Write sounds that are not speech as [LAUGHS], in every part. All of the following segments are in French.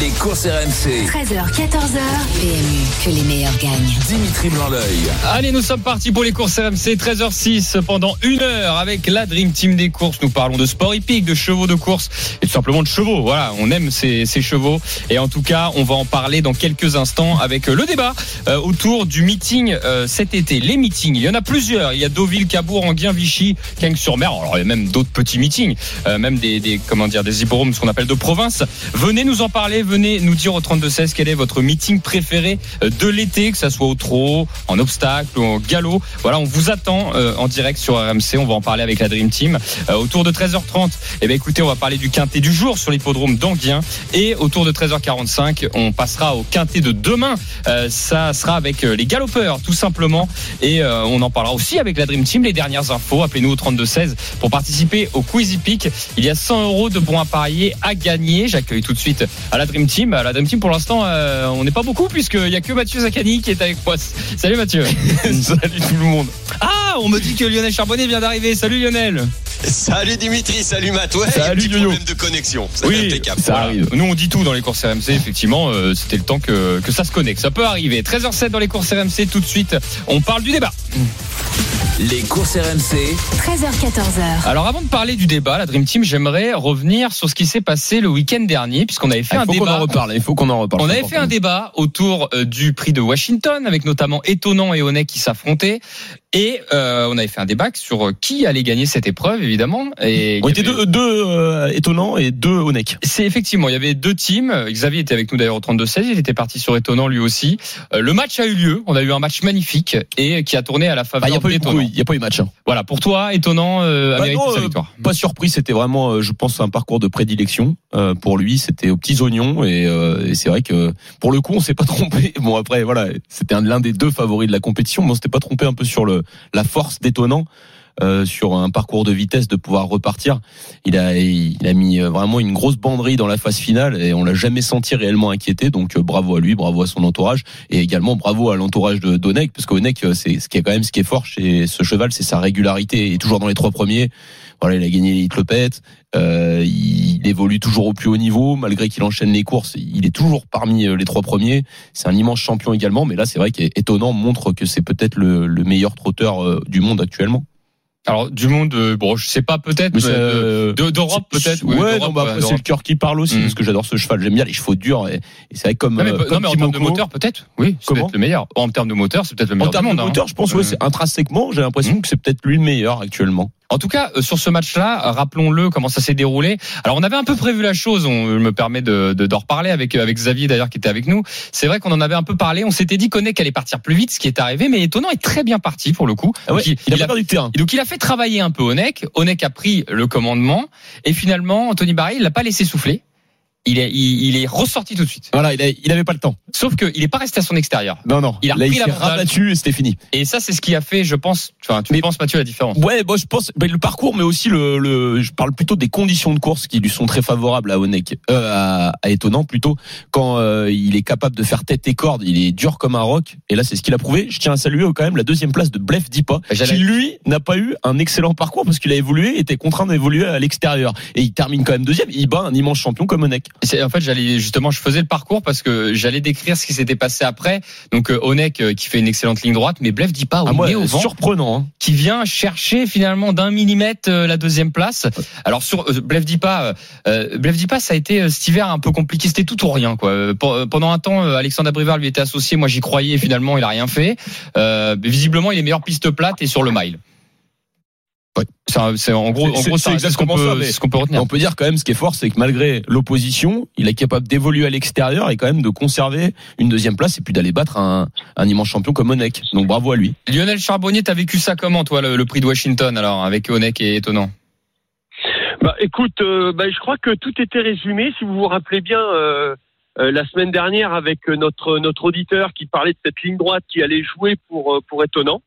Les courses RMC. 13h, 14h. PMU, que les meilleurs gagnent. Dimitri Blanc-L'œil. Allez, nous sommes partis pour les courses RMC 13h06 pendant une heure avec la Dream Team des courses. Nous parlons de sport hippique, de chevaux de course et tout simplement de chevaux. Voilà, on aime ces, ces chevaux et en tout cas, on va en parler dans quelques instants avec le débat euh, autour du meeting euh, cet été. Les meetings, il y en a plusieurs. Il y a Deauville, Cabourg, Anguin, Vichy, Cagnes-sur-Mer. Alors, il y a même d'autres petits meetings, euh, même des, des comment dire des hippodromes, ce qu'on appelle de province. Venez nous en parler, venez nous dire au 32 16 quel est votre meeting préféré euh, de l'été, que ça soit au trot, en obstacle ou en galop. Voilà, on vous attend euh, en direct sur RMC. On va en parler avec la Dream Team Euh, autour de 13h30. Eh bien, écoutez, on va parler du quintet du jour sur l'hippodrome d'Anguien et autour de 13h45, on passera au quintet de demain. Ça sera avec les galopeurs tout simplement et on en parlera aussi avec la Dream Team. Les dernières infos, appelez-nous au 32 16 pour participer au Quiz Hippique. Il y a 100 euros de bons à parier à gagner. J'accueille tout de suite à la Dream Team. À la Dream Team, pour l'instant, euh, on n'est pas beaucoup puisqu'il y a que Mathieu Zaccani qui est avec moi. Salut Mathieu. [LAUGHS] salut tout le monde. Ah, on me dit que Lionel Charbonnet vient d'arriver. Salut Lionel. Salut Dimitri, salut Matt. Ouais, Salut, petit problème de connexion. Oui, impeccable. ça Voilà. arrive. Nous, on dit tout dans les courses RMC. Effectivement, euh, c'était le temps que, que ça se connecte. Ça peut arriver. 13h07 dans les courses RMC. Tout de suite, on parle du débat. Les courses RMC. 13h, 14h. Alors, avant de parler du débat, la Dream Team, j'aimerais revenir sur ce qui s'est passé le week-end dernier, puisqu'on avait fait Ah, un il faut qu'on en débat. reparle. Il faut qu'on en reparle. On avait fait un débat autour euh, du prix de Washington, avec notamment Étonnant et Honnête qui s'affrontaient. Et euh, on avait fait un débat sur qui allait gagner cette épreuve, évidemment. Et On était avait- deux, deux euh, étonnants et deux Onek. C'est effectivement, il y avait deux teams. Xavier était avec nous d'ailleurs au 32-16, il était parti sur étonnant lui aussi. Euh, le match a eu lieu, on a eu un match magnifique et qui a tourné à la Bah, faveur Il n'y a pas eu d'Étonnant. il y a pas eu match. hein. Voilà, pour toi, étonnant, euh, Bah non, sa euh, victoire. Pas surpris, c'était vraiment, euh, je pense, un parcours de prédilection euh, pour lui. C'était aux petits oignons et, euh, et c'est vrai que pour le coup, on s'est pas [LAUGHS] trompé. Bon après, voilà, c'était un- l'un des deux favoris de la compétition, mais on s'était pas trompé un peu sur le la force d'étonnant. Euh, sur un parcours de vitesse de pouvoir repartir, il a il a mis euh, vraiment une grosse banderie dans la phase finale et on l'a jamais senti réellement inquiété. Donc euh, bravo à lui, bravo à son entourage et également bravo à l'entourage de d'Onek parce qu'Onek c'est ce qui est quand même ce qui est fort chez ce cheval, c'est sa régularité. Il est toujours dans les trois premiers. Voilà, il a gagné les Hitlepet. Euh, il évolue toujours au plus haut niveau, malgré qu'il enchaîne les courses. Il est toujours parmi les trois premiers. C'est un immense champion également, mais là, c'est vrai qu'étonnant montre que c'est peut-être le, le meilleur trotteur du monde actuellement. Alors du monde, euh, bon, je sais pas peut-être, Mais euh, de- d'Europe peut-être. Ouais, d'Europe, non, bah ouais, c'est le cœur qui parle aussi, Mm. parce que j'adore ce cheval. J'aime bien les chevaux durs. Et, et c'est vrai comme, Non, mais, euh, non, comme mais en termes de moteur peut-être. Oui, c'est peut-être le meilleur. En termes de moteur, c'est peut-être le en meilleur du termes de monde. hein. moteur, je pense, ouais, Ouais. c'est intrinsèquement, j'ai l'impression Mm. que c'est peut-être lui le meilleur actuellement. En tout cas, euh, sur ce match-là, rappelons-le comment ça s'est déroulé. Alors, on avait un peu prévu la chose. On je me permet de de- d'en reparler avec euh, avec Xavier d'ailleurs qui était avec nous. C'est vrai qu'on en avait un peu parlé. On s'était dit qu'Onek allait partir plus vite, ce qui est arrivé. Mais étonnant est très bien parti pour le coup. Ah ouais, Donc, il, il, a il pas a- perdu de terrain. donc il a fait travailler un peu Onek. Onek a pris le commandement et finalement Anthony Barry il l'a pas laissé souffler. Il est il, il est ressorti tout de suite. Voilà, il, a, il avait pas le temps. Sauf qu'il est pas resté à son extérieur. Non, non. Il a là, il repris s'est rabattu et c'était fini. Et ça c'est ce qui a fait, je pense. Enfin, tu Mais- penses Mathieu la différence? Ouais, bon, je pense le parcours, mais aussi le, le, je parle plutôt des conditions de course qui lui sont très favorables à Onek, euh, à, à étonnant plutôt quand euh, il est capable de faire tête et corde, il est dur comme un roc. Et là, c'est ce qu'il a prouvé. Je tiens à saluer quand même la deuxième place de Blef Dipa, J'allais- qui lui n'a pas eu un excellent parcours parce qu'il a évolué, était contraint d'évoluer à l'extérieur, et il termine quand même deuxième. Il bat un immense champion comme Onek. En fait, j'allais justement, je faisais le parcours parce que j'allais décrire ce qui s'était passé après. Donc euh, Onek euh, qui fait une excellente ligne droite, mais Blef dit pas Ah, au vent, surprenant. Hein. qui vient chercher finalement d'un millimètre euh, la deuxième place. Alors sur euh, Blef dit pas, euh, Blef dit pas, ça a été cet hiver un peu compliqué. C'était tout ou rien quoi. Pe- Pendant un temps, Alexandre Abrivard lui était associé. Moi, j'y croyais. Finalement, il a rien fait. Euh, visiblement, il est meilleur piste plate et sur le mile. C'est en gros, en C'est- gros, c'est ça, c'est ce qu'on exactement peut, ce qu'on peut retenir. On peut dire quand même ce qui est fort, c'est que malgré l'opposition, il est capable d'évoluer à l'extérieur et quand même de conserver une deuxième place et puis d'aller battre un, un immense champion comme Onek. Donc bravo à lui. Lionel Charbonnier, t'as vécu ça comment, toi, le, le prix de Washington, alors, avec Onek et Étonnant Bah, écoute, euh, bah, je crois que tout était résumé. Si vous vous rappelez bien, euh, euh, la semaine dernière, avec notre notre auditeur qui parlait de cette ligne droite qui allait jouer pour pour étonnant.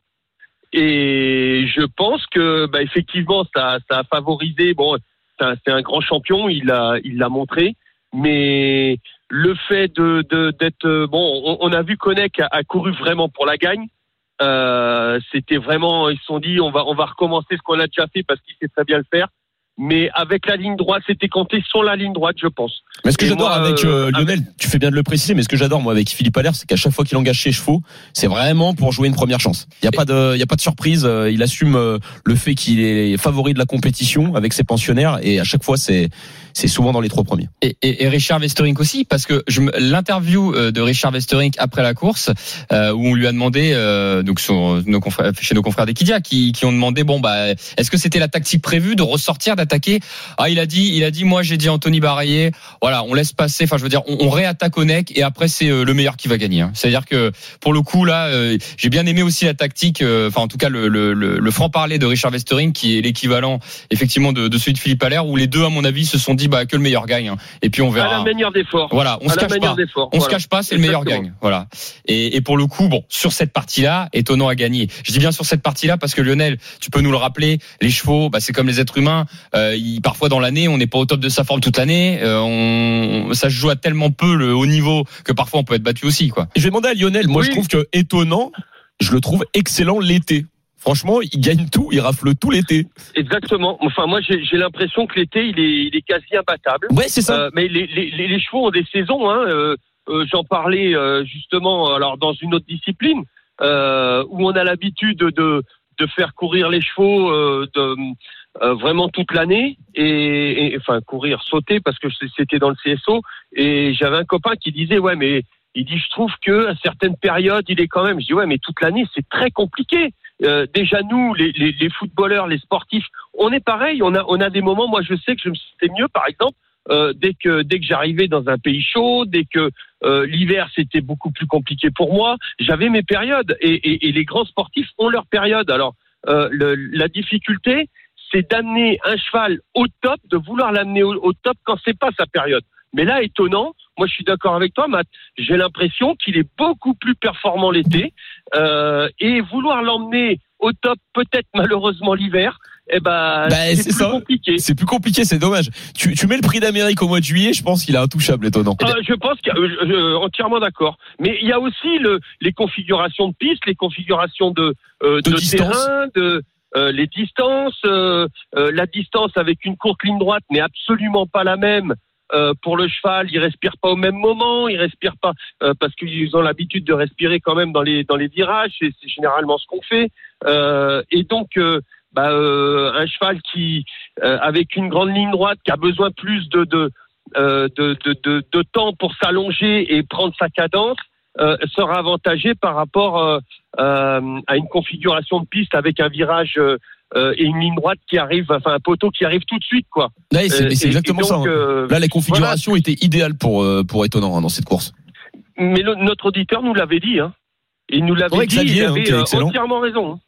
Et je pense que, bah, effectivement, ça ça a favorisé. Bon, c'est un, grand champion, il l'a il l'a montré, mais le fait de de- d'être euh, bon, on, on a vu Konek a, a couru vraiment pour la gagne. Euh, C'était vraiment, ils se sont dit, on va on va recommencer ce qu'on a déjà fait parce qu'il sait très bien le faire. Mais avec la ligne droite, c'était compté sur la ligne droite, je pense. Mais ce que j'adore avec euh, euh, Lionel, tu fais bien de le préciser, mais ce que j'adore moi avec Philippe Allaire, c'est qu'à chaque fois qu'il engage ses chevaux, c'est vraiment pour jouer une première chance. Il y a pas de, il y a pas de surprise. euh, Il assume le fait qu'il est favori de la compétition avec ses pensionnaires et à chaque fois c'est, c'est souvent dans les trois premiers. Et, et, et Richard Westerink aussi, parce que l'interview euh, de Richard Westerink après la course, euh, où on lui a demandé, euh, donc sur nos confrères, chez nos confrères d'Equidia, qui, qui ont demandé, bon bah, est-ce que c'était la tactique prévue de ressortir, d'attaquer? Ah, il a dit, il a dit, moi j'ai dit Anthony Barrier, voilà, on laisse passer. Enfin, je veux dire, on, on réattaque au nec et après c'est euh, le meilleur qui va gagner. hein. C'est-à-dire que pour le coup là, euh, j'ai bien aimé aussi la tactique, euh, enfin en tout cas le, le, le, le franc parler de Richard Westerink, qui est l'équivalent effectivement de, de celui de Philippe Allaire, où les deux à mon avis se sont dit bah que le meilleur gagne. hein. Et puis on À verra. la manière d'effort. Voilà, on à se la cache pas. On se cache pas, c'est le meilleur gagne. Voilà. Et, et pour le coup, bon, sur cette partie-là, étonnant à gagner. Je dis bien sur cette partie-là parce que Lionel, tu peux nous le rappeler, les chevaux, bah, c'est comme les êtres humains. Euh, ils- parfois dans l'année, on n'est pas au top de sa forme toute l'année. Euh, on, ça se joue à tellement peu le haut niveau que parfois on peut être battu aussi, quoi. Et je vais demander à Lionel. Moi, Oui. je trouve que étonnant, je le trouve excellent l'été. Franchement, il gagne tout, il rafle tout l'été. Exactement. Enfin, moi, j'ai l'impression que l'été, il est, il est quasi imbattable. Ouais, c'est ça. Euh, mais les, les, les, les chevaux ont des saisons. Hein, euh, euh, J'en parlais euh, justement, alors dans une autre discipline, euh, où on a l'habitude de, de faire courir les chevaux euh, de, euh, vraiment toute l'année, et, et- enfin courir, sauter parce que c'était dans le CSO. Et j'avais un copain qui disait ouais, mais il dit je trouve que à certaines périodes, il est quand même. Je dis ouais, mais toute l'année c'est très compliqué. Euh, déjà nous, les, les, les footballeurs, les sportifs, on est pareil. On a on a des moments. Moi, je sais que je me sentais mieux, par exemple euh, dès que dès que j'arrivais dans un pays chaud, dès que euh, l'hiver c'était beaucoup plus compliqué pour moi, j'avais mes périodes et, et, et les grands sportifs ont leurs périodes. Alors euh, le, la difficulté, c'est d'amener un cheval au top, de vouloir l'amener au, au top quand c'est pas sa période. Mais là, étonnant, moi je suis d'accord avec toi, Matt. J'ai l'impression qu'il est beaucoup plus performant l'été euh, et vouloir l'emmener au top, peut-être malheureusement l'hiver, eh ben Bah, c'est plus compliqué. C'est plus compliqué, c'est dommage. Tu, tu mets le prix d'Amérique au mois de juillet, je pense qu'il est intouchable, étonnant. Euh, je pense qu'il y a- euh, entièrement d'accord. Mais il y a aussi le, les configurations de pistes, les configurations de, euh, De terrain, de euh, les distances. euh, euh, la distance avec une courte ligne droite n'est absolument pas la même. Euh, pour le cheval, il respire pas au même moment, il respire pas euh, parce qu'ils ont l'habitude de respirer quand même dans les dans les virages. C'est c'est généralement ce qu'on fait. Euh, et donc, bah, un cheval qui avec une grande ligne droite, qui a besoin plus de, de de, de, de, temps pour s'allonger et prendre sa cadence sera avantagé par rapport à une configuration de piste avec un virage euh, et une ligne droite qui arrive, enfin un poteau qui arrive tout de suite, quoi. Là, c'est Euh, et- exactement et ça. hein. euh, Là, les configurations étaient idéales pour, euh, pour étonnant hein, dans cette course. mais le- notre auditeur nous l'avait dit, hein. Il nous l'avait Ouais, dit, Xavier, il hein, avait entièrement raison.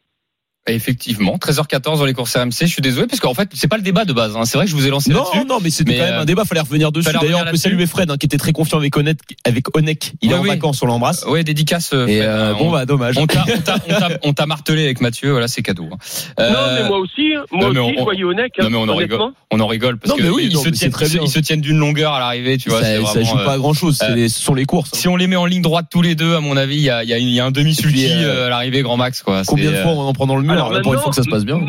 Hein. Effectivement, 13h14 dans les courses RMC. Je suis désolé parce qu'en fait, c'est pas le débat de base. hein. C'est vrai que je vous ai lancé Non, là-dessus. non, mais c'était Mais, quand même euh, un débat, fallait revenir dessus. fallait D'ailleurs, on peut saluer Fred, hein, qui était très confiant avec Onek. Avec Onek. Il est Oui, en oui. vacances, on l'embrasse. Ouais, dédicace. euh, Et Fred, euh, hein. bon, On- bah, dommage. on t'a, on t'a, on t'a, [LAUGHS] on t'a martelé avec Mathieu, voilà, c'est cadeau. hein. Non, Euh, mais moi aussi, hein. moi non, aussi, on- je voyais Onek, hein, non, mais on en rigole. on en rigole parce Non, mais que oui, ils, non, se tiennent, très bien. ils se tiennent d'une longueur à l'arrivée, tu vois. ça, joue euh, pas à grand chose. euh, ce sont les courses. hein. Si on les met en ligne droite tous les deux, à mon avis, il y a, un demi sulky euh, à l'arrivée grand max. Combien de fois on en prend dans le mur Alors là, pour une fois que ça se passe bien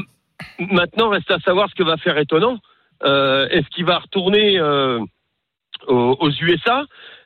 Maintenant, reste à savoir ce que va faire étonnant. Euh, Est-ce qu'il va retourner euh, aux, aux USA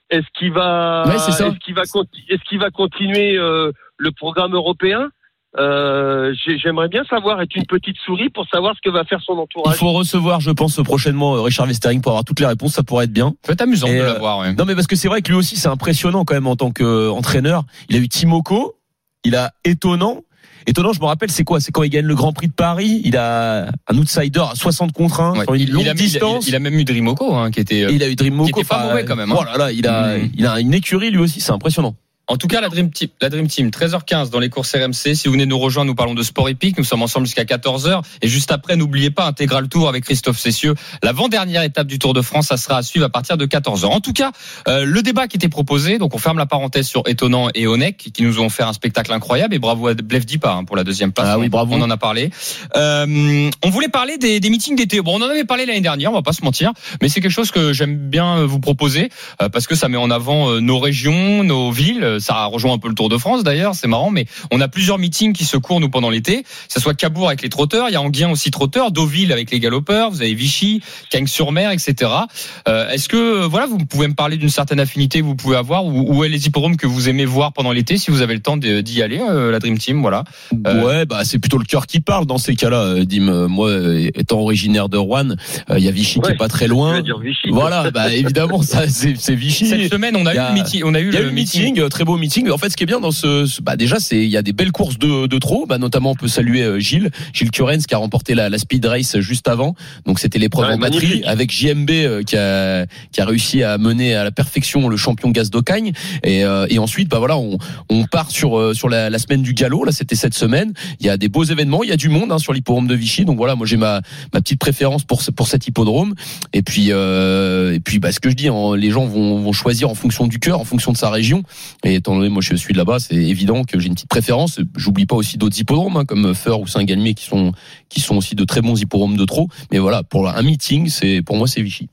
Est-ce qu'il va, Ouais, c'est ça. est-ce qu'il va, est-ce qu'il va continuer euh, le programme européen? Euh, j'ai- J'aimerais bien savoir, être une petite souris pour savoir ce que va faire son Il entourage. faut recevoir, je pense, prochainement Richard Westering pour avoir toutes les réponses. Ça pourrait être bien. Ça peut être amusant Et, de euh, l'avoir, ouais. Non, mais parce que c'est vrai que lui aussi, c'est impressionnant quand même en tant qu'entraîneur. Il a eu Timoko, il a étonnant. Étonnant, je me rappelle, c'est quoi? C'est quand il gagne le Grand Prix de Paris. Il a un outsider à 60 contre 1 Ouais. sur une il, longue il a, il a- distance. il a même eu Dreamoko, hein, qui était. Et il a eu Dream Moko. qui était pas mauvais quand même, hein. Oh là là, il a, Mm. il a une écurie lui aussi, c'est impressionnant. En tout cas, la Dream Team, la Dream Team, 13h15 dans les courses RMC. Si vous venez nous rejoindre, nous parlons de sport épique. Nous sommes ensemble jusqu'à 14h. Et juste après, n'oubliez pas, intégral tour avec Christophe Cessieux. L'avant-dernière étape du Tour de France, ça sera à suivre à partir de 14h. En tout cas, euh, le débat qui était proposé, donc on ferme la parenthèse sur Étonnant et Onek, qui nous ont fait un spectacle incroyable. Et bravo à Blef Dipa hein, pour la deuxième place. Ah oui, bravo. On en a parlé. Euh, on voulait parler des, des meetings d'été. Bon, on en avait parlé l'année dernière, on va pas se mentir. Mais c'est quelque chose que j'aime bien vous proposer euh, parce que ça met en avant euh, nos régions, nos villes. Ça rejoint un peu le Tour de France d'ailleurs, c'est marrant. Mais on a plusieurs meetings qui se courent nous pendant l'été. Que ce soit Cabourg avec les trotteurs, il y a Anguien aussi trotteur, Deauville avec les galopeurs, vous avez Vichy, Cagnes-sur-Mer, etc. Euh, Est-ce que voilà, vous pouvez me parler d'une certaine affinité que vous pouvez avoir ou où est les hippodromes que vous aimez voir pendant l'été si vous avez le temps d'y aller, euh, la Dream Team, voilà. Euh, Ouais, bah c'est plutôt le cœur qui parle dans ces cas-là. euh, Dim, Euh, moi, étant originaire de Rouen, euh, il y a Vichy qui est pas très loin. Vichy. Voilà, bah évidemment, ça c'est c'est [LAUGHS] Vichy. Cette semaine, on a eu le meeting, on a eu a le meeting, euh, très beau meeting. En fait, ce qui est bien dans ce, ce- bah déjà, c'est il y a des belles courses de, de trop. Bah notamment, on peut saluer euh, Gilles, Gilles Curens qui a remporté la, la speed race juste avant. Donc c'était l'épreuve Ouais, en batterie avec JMB euh, qui a qui a réussi à mener à la perfection le champion Gaz d'Ocagne. Et, euh, et ensuite, bah voilà, on, on part sur euh, sur la, la semaine du galop. Là, c'était cette semaine. Il y a des beaux événements. Il y a du monde hein, sur l'hippodrome de Vichy. Donc voilà, moi j'ai ma ma petite préférence pour ce- pour cet hippodrome. Et puis euh, et puis bah ce que je dis, hein, les gens vont vont choisir en fonction du cœur, en fonction de sa région. Et étant donné, moi je suis de là-bas, c'est évident que j'ai une petite préférence. J'oublie pas aussi d'autres hippodromes hein, comme Feur ou Saint-Galmier qui sont qui sont aussi de très bons hippodromes de trop. Mais voilà, pour un meeting, c'est pour moi c'est Vichy.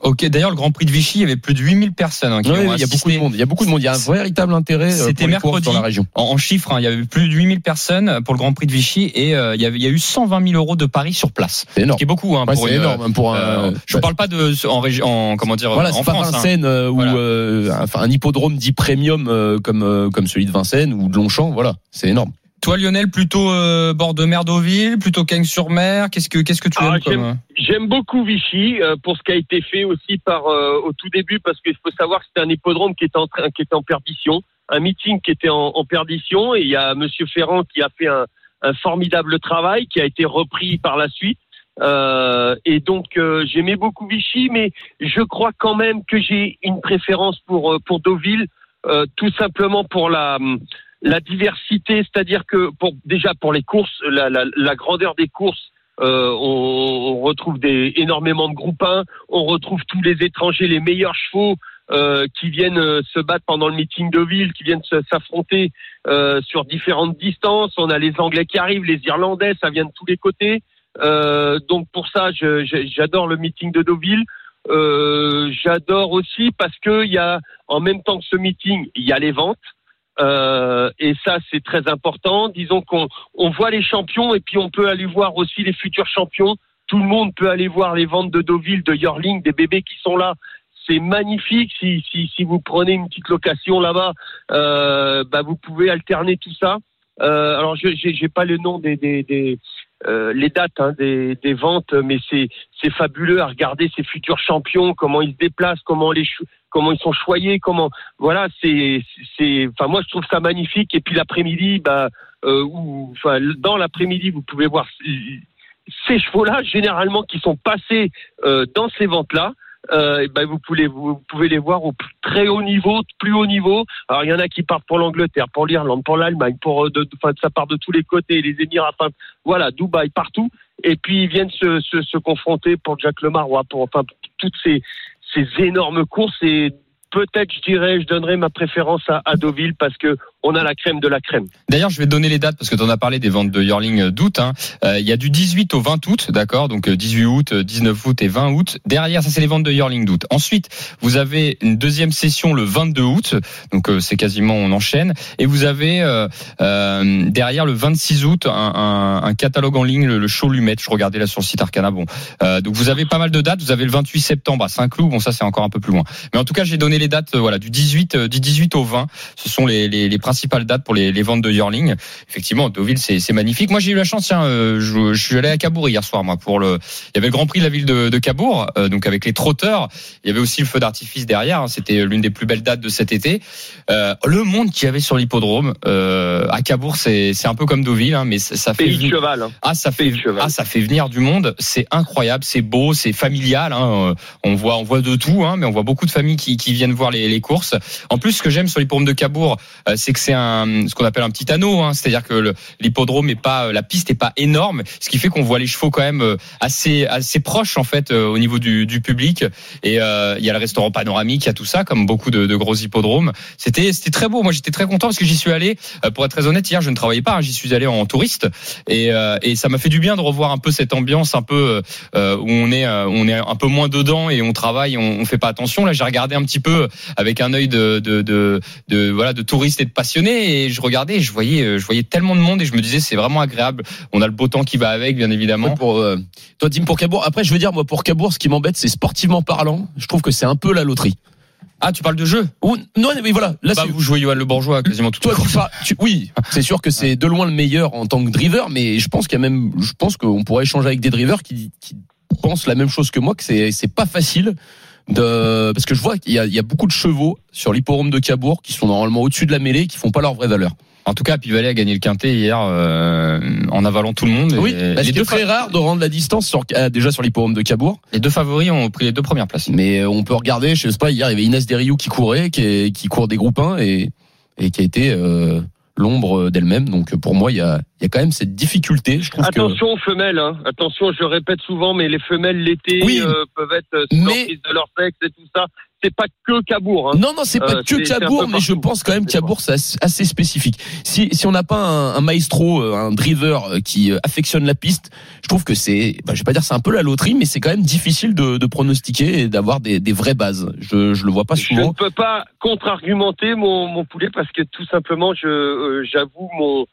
Ok, d'ailleurs, le Grand Prix de Vichy, il y avait plus de 8000 personnes hein, qui Ouais, ont il y a beaucoup de monde. Il y a beaucoup de monde. Il y a un véritable intérêt euh, C'était mercredi. dans la région. En, en chiffres, hein, il y avait plus de 8000 personnes pour le Grand Prix de Vichy et euh, il, y avait, il y a eu 120 000 euros de paris sur place. C'est Ce énorme. qui est beaucoup hein, Ouais, pour c'est une, énorme hein, pour un. euh, je bah, parle pas de en région, en comment dire, Voilà, en c'est pas France. hein. Vincennes euh, ou Voilà. euh, enfin un hippodrome dit premium euh, comme euh, comme celui de Vincennes ou de Longchamp. Voilà, c'est énorme. Toi, Lionel, plutôt euh, bord de mer Deauville, plutôt Cagnes-sur-Mer. Qu'est-ce que qu'est-ce que tu Ah, aimes comme euh, J'aime beaucoup Vichy euh, pour ce qui a été fait aussi par euh, au tout début parce qu'il faut savoir que c'était un hippodrome qui était en train, qui était en perdition, un meeting qui était en, en perdition et il y a Monsieur Ferrand qui a fait un, un formidable travail qui a été repris par la suite. Euh, et donc euh, j'aimais beaucoup Vichy, mais je crois quand même que j'ai une préférence pour pour Deauville, euh, tout simplement pour la la diversité, c'est-à-dire que pour déjà pour les courses, la, grandeur des courses, euh, on, retrouve des énormément de groupes 1, on retrouve tous les étrangers, les meilleurs chevaux euh, qui viennent euh, se battre pendant le meeting de ville, qui viennent s'affronter euh, sur différentes distances. On a les Anglais qui arrivent, les Irlandais, ça vient de tous les côtés. Donc pour ça, j'adore le meeting de Deauville. J'adore aussi parce que il y a en même temps que ce meeting, il y a les ventes. Euh, et ça, c'est très important. Disons qu'on on voit les champions et puis on peut aller voir aussi les futurs champions. Tout le monde peut aller voir les ventes de Deauville, de Yorling, des bébés qui sont là. C'est magnifique. Si, si, si vous prenez une petite location là-bas, euh, bah vous pouvez alterner tout ça. Euh, alors, je j'ai pas le nom des, des, des euh, les dates hein, des, ventes, mais c'est fabuleux à regarder ces futurs champions, comment ils se déplacent, comment ils sont choyés, comment voilà, c'est c'est enfin moi je trouve ça magnifique et puis l'après-midi bah euh, dans l'après-midi vous pouvez voir ces chevaux-là généralement qui sont passés euh, dans ces ventes-là. Euh, et ben vous pouvez vous pouvez les voir au très haut niveau, plus haut niveau. Alors il y en a qui partent pour l'Angleterre, pour l'Irlande, pour l'Allemagne, pour euh, de, enfin, ça part de tous les côtés, les Émirats, enfin, voilà, Dubaï, partout. Et puis ils viennent se, se, se confronter pour Jack Le Marois, pour enfin toutes ces ces énormes courses. Et peut-être je dirais, je donnerais ma préférence à, à Deauville parce que on a la crème de la crème. D'ailleurs, je vais donner les dates parce que tu en as parlé des ventes de Yearling euh, d'août. Hein. Euh, il y a du 18 au 20 août, d'accord? Donc euh, 18 août, euh, 19 août et 20 août. Derrière, ça c'est les ventes de Yearling d'août. Ensuite, vous avez une deuxième session le 22 août, donc c'est quasiment on enchaîne. Et vous avez derrière le 26 août un, catalogue en ligne, le, show Lumette. Je regardais là sur le site Arcana. Bon, euh, donc vous avez pas mal de dates. Vous avez le 28 septembre à Saint-Cloud. Bon, ça c'est encore un peu plus loin. Mais en tout cas, j'ai donné les dates. euh, voilà, du 18 euh, du 18 au 20. Ce sont les, les, les principales dates pour les, les ventes de Yearling. Effectivement, Deauville, c'est magnifique. Moi, j'ai eu la chance. Tiens, euh, je, je suis allé à Cabourg hier soir, moi, pour le. Il y avait le Grand Prix de la ville de, de Cabourg, euh, donc avec les trotteurs. Il y avait aussi le feu d'artifice derrière. hein. C'était l'une des plus belles dates de cet été. Euh, le monde qu'il y avait sur l'hippodrome euh, à Cabourg, c'est un peu comme Deauville, hein, mais ça, ça fait Pays de cheval. hein. ah ça fait cheval. ah ça fait venir du monde, c'est incroyable, c'est beau, c'est familial. Hein. On voit on voit de tout, hein, mais on voit beaucoup de familles qui, qui viennent viennent voir les, courses. En plus, ce que j'aime sur l'hippodrome de Cabourg, euh, c'est que c'est un ce qu'on appelle un petit anneau, hein, c'est-à-dire que l'hippodrome est pas, euh, la piste est pas énorme, ce qui fait qu'on voit les chevaux quand même euh, assez assez proches en fait au niveau du, public. Et il y a le restaurant panoramique, il y a tout ça, comme beaucoup de, gros hippodromes. C'était c'était très beau. Moi, j'étais très content parce que j'y suis allé. pour être très honnête, hier, je ne travaillais pas. hein, j'y suis allé en touriste et, et ça m'a fait du bien de revoir un peu cette ambiance un peu où on est on est un peu moins dedans et on travaille, on, on fait pas attention. Là, j'ai regardé un petit peu avec un œil de de, de de voilà de touriste et de passionné et je regardais, je voyais euh, je voyais tellement de monde et je me disais c'est vraiment agréable. On a le beau temps qui va avec, bien évidemment. Pour, euh, toi, Dim, pour Cabourg. Après, je veux dire, moi, pour Cabourg, ce qui m'embête, c'est sportivement parlant. Je trouve que c'est un peu la loterie. Ah, tu parles de jeu? Ou- non, mais voilà. Là, Bah, vous jouez Johan Le Bourgeois quasiment tout toi, tu oui, c'est sûr que c'est de loin le meilleur en tant que driver, mais je pense qu'il y a même, je pense qu'on pourrait échanger avec des drivers qui, qui pensent la même chose que moi, que c'est pas facile de, parce que je vois qu'il y a, il y a beaucoup de chevaux sur l'hipporome de Cabourg qui sont normalement au-dessus de la mêlée, qui font pas leur vraie valeur. En tout cas, Pivalet a gagné le quintet hier euh, en avalant tout le monde. Oui, deux c'est très rare de rendre la distance sur, euh, déjà sur l'hipporome de Cabourg. les deux favoris ont pris les deux premières places. Mais euh, on peut regarder, je sais pas, hier il y avait Inès Derriou qui courait, qui, qui court des groupes 1 et, et qui a été euh, l'ombre d'elle-même. Donc pour moi, il y a, il y a quand même cette difficulté. Je trouve que Attention aux femelles, hein. attention, je répète souvent, mais les femelles l'été Oui. euh, peuvent être euh, Mais- sportives de leur sexe et tout ça. C'est pas que Cabourg. Hein. non, non, c'est pas Euh, que Cabourg, mais je pense quand même C'est Cabourg c'est assez- spécifique. Si si on n'a pas un, un maestro, euh, un driver euh, qui affectionne la piste, je trouve que c'est, bah, je vais pas dire c'est un peu la loterie, mais c'est quand même difficile de, de pronostiquer et d'avoir des, des vraies bases. Je je le vois pas Je ne souvent. peux pas contre-argumenter mon, mon poulet parce que tout simplement, je euh, j'avoue mon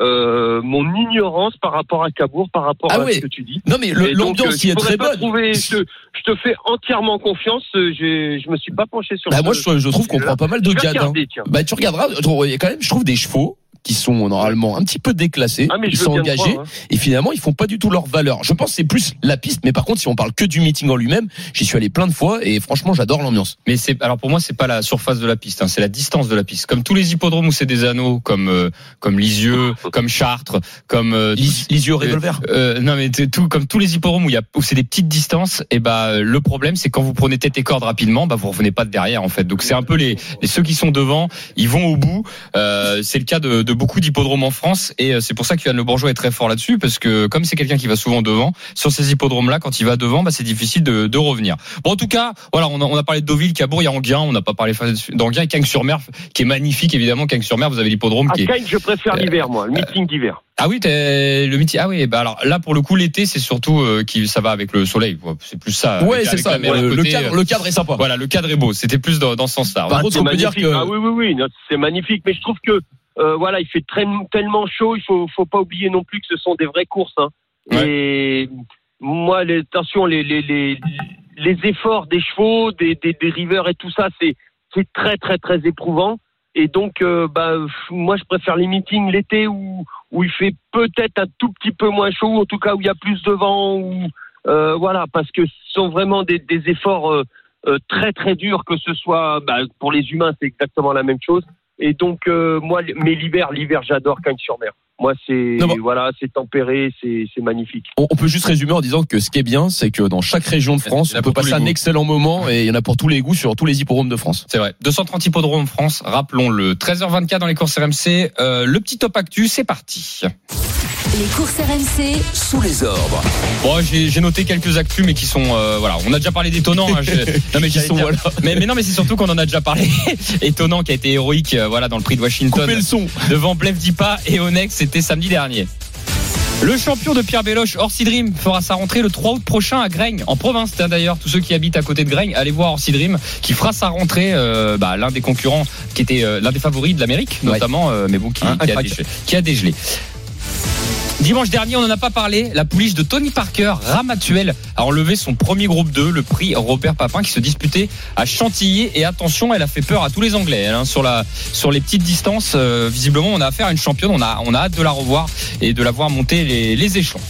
euh, mon ignorance par rapport à Cabourg, par rapport Ah à ce que tu dis. Non mais l'ambiance euh, qui je est très bonne. trouver- je, te, je te fais entièrement confiance. euh, j'ai- Je me suis pas penché sur. Bah, ce- moi je, je trouve qu'on prend pas mal de Je gades. hein. Bah tu regarderas, il y a quand même, je trouve des chevaux qui sont normalement un petit peu déclassés, Ah ils sont engagés croire, hein. et finalement ils font pas du tout leur valeur. Je pense que c'est plus la piste, mais par contre si on parle que du meeting en lui-même, j'y suis allé plein de fois et franchement j'adore l'ambiance. Mais c'est alors pour moi c'est pas la surface de la piste, hein, c'est la distance de la piste. Comme tous les hippodromes où c'est des anneaux, comme euh, comme Lisieux, [LAUGHS] comme Chartres, comme euh, les yeux revolver. euh, non mais c'est tout comme tous les hippodromes où il y a où c'est des petites distances et bah le problème c'est quand vous prenez tête et corde rapidement bah vous revenez pas de derrière en fait donc c'est un peu les, les- ceux qui sont devant ils vont au bout euh, c'est le cas de, de beaucoup d'hippodromes en France et euh, c'est pour ça que Yann Le Bourgeois est très fort là-dessus parce que comme c'est quelqu'un qui va souvent devant sur ces hippodromes là quand il va devant bah c'est difficile de, de revenir bon en tout cas voilà on a, on a parlé de Deauville Cabourg il y a Anguien on n'a pas parlé d'Anguien et Cagnes-sur-Mer qui est magnifique évidemment Cagnes-sur-Mer vous avez l'hippodrome À qui est Cagnes, je préfère l'hiver, moi, le meeting d'hiver. ah oui, le meeting. Ah oui, bah alors là pour le coup l'été c'est surtout euh, qui ça va avec le soleil. C'est plus ça. Ouais c'est ça. à Le, cadre, euh, le cadre est sympa. Voilà, le cadre est beau. C'était plus dans, dans ce sens-là. Par Ah, contre, on peut dire que- Ah oui, oui, oui, c'est magnifique. Mais je trouve que euh, voilà, il fait très, tellement chaud. Il faut, faut pas oublier non plus que ce sont des vraies courses. Hein. Et moi, les, attention, les, les, les, les efforts des chevaux, des, des, des rivers et tout ça, c'est, très, très, très éprouvant. Et donc, euh, bah, moi, je préfère les meetings l'été où, où il fait peut-être un tout petit peu moins chaud, ou en tout cas où il y a plus de vent, ou euh, voilà, parce que ce sont vraiment des, des efforts euh, très très durs, que ce soit bah, pour les humains, c'est exactement la même chose. Et donc, euh, moi, mais l'hiver, l'hiver, j'adore Cagnes-sur-Mer. Moi, c'est bon. voilà, c'est tempéré, c'est c'est magnifique. On, on peut juste résumer en disant que ce qui est bien, c'est que dans chaque région de France, on peut passer un goûts. excellent moment et il y en a pour tous les goûts sur tous les hippodromes de France. C'est vrai. 230 hippodromes France. Rappelons-le. 13h24 dans les courses RMC. Euh, le petit top actu, c'est parti. Les courses RMC, Sous les ordres. Bon, j'ai noté quelques actus, mais qui sont euh, voilà. On a déjà parlé d'étonnant. Hein, [LAUGHS] non mais Qui sont, dire- voilà. mais, mais non, mais c'est surtout qu'on en a déjà parlé. [LAUGHS] étonnant, qui a été héroïque, euh, voilà, dans le prix de Washington. Coupez le son. devant Blef Dipa et Onex, c'était samedi dernier. Le champion de Pierre Béloche, Orsi Dream, fera sa rentrée le 3 août prochain à Graigne, en province. Tiens, D'ailleurs, tous ceux qui habitent à côté de Graigne, allez voir Orsi Dream, qui fera sa rentrée, euh, bah, l'un des concurrents, qui était euh, l'un des favoris de l'Amérique, Ouais. notamment, euh, mais bon, qui, Un- un qui a crack. dégelé, qui a dégelé. Dimanche dernier, on n'en a pas parlé. La pouliche de Tony Parker, Ramatuel, a enlevé son premier groupe 2, le prix Robert Papin, qui se disputait à Chantilly. Et attention, elle a fait peur à tous les Anglais hein, sur la sur les petites distances. euh, visiblement, on a affaire à une championne. On a on a hâte de la revoir et de la voir monter les, les échelons.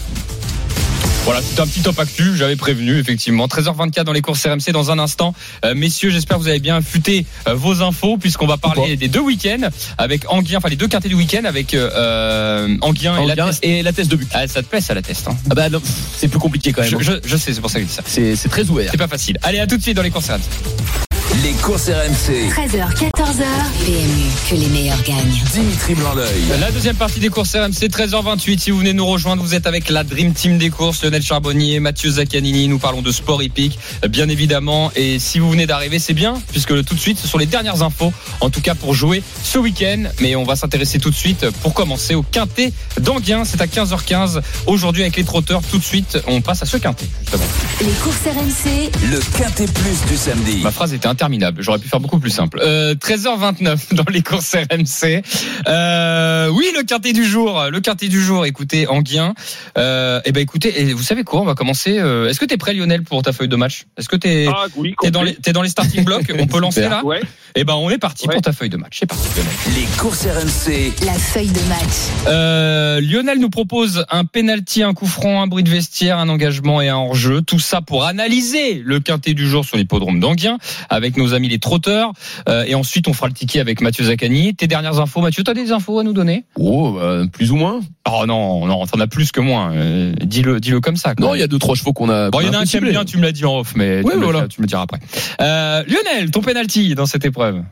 Voilà, c'est un petit top actu, j'avais prévenu, effectivement. 13h24 dans les courses RMC dans un instant. Euh, messieurs, j'espère que vous avez bien affûté euh, vos infos, puisqu'on va parler des deux week-ends avec Anguien, enfin les deux quartiers du week-end avec euh, Anguien, et la test. et la test de but. Ah, ça te plaît, ça, la test. Hein Ah bah non, c'est plus compliqué quand même. je, je, je sais, c'est pour ça que je dis ça. C'est c'est très ouvert. C'est pas facile. Allez, à tout de suite dans les courses RMC. Les courses RMC. 13h, 14h. PMU, que les meilleurs gagnent. Dimitri Blanc-L'œil. La deuxième partie des courses RMC, 13h28. Si vous venez nous rejoindre, vous êtes avec la Dream Team des courses, Lionel Charbonnier, Mathieu Zaccanini. Nous parlons de sport hippique, bien évidemment. Et si vous venez d'arriver, c'est bien, puisque tout de suite, ce sont les dernières infos, en tout cas pour jouer ce week-end. Mais on va s'intéresser tout de suite, pour commencer, au quintet d'Anguien. C'est à 15h15 aujourd'hui avec les trotteurs. Tout de suite, on passe à ce quintet, justement. Les courses RMC, Le quintet plus du samedi. Ma phrase était interminable. J'aurais pu faire beaucoup plus simple. Euh, 13h29 [LAUGHS] dans les courses RMC. Euh, oui, le quintet du jour. Le quintet du jour. Écoutez, Anguien. Euh, eh ben, écoutez, et vous savez quoi? On va commencer. euh, Est-ce que t'es prêt, Lionel, pour ta feuille de match? Est-ce que t'es Ah oui, t'es dans les t'es dans les starting blocks? [LAUGHS] On peut lancer là? Ouais. Eh ben, on est parti Ouais. pour ta feuille de match. C'est parti, Lionel. Les courses RMC. la feuille de match. Euh, Lionel nous propose un penalty, un coup franc, un bruit de vestiaire, un engagement et un hors-jeu. Tout ça pour analyser le quintet du jour sur l'hippodrome d'Anguien avec nos amis les trotteurs. Euh, et ensuite, on fera le ticket avec Mathieu Zaccani. Tes dernières infos, Mathieu, t'as des infos à nous donner? Oh, bah, plus ou moins. Oh non, non, t'en as plus que moi. Euh, dis-le, dis-le comme ça. quoi. Non, il y a deux trois chevaux qu'on a. Bon, il y en a un qui aime bien, tu me l'as dit en off, mais Oui, tu, me voilà. tu me le diras après. Euh, Lionel, ton penalty dans cette épreuve?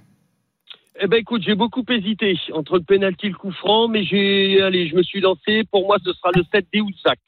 Eh ben écoute, j'ai beaucoup hésité entre le penalty et le coup franc, mais j'ai allez, je me suis lancé. Pour moi, ce sera le 7 Deuzak.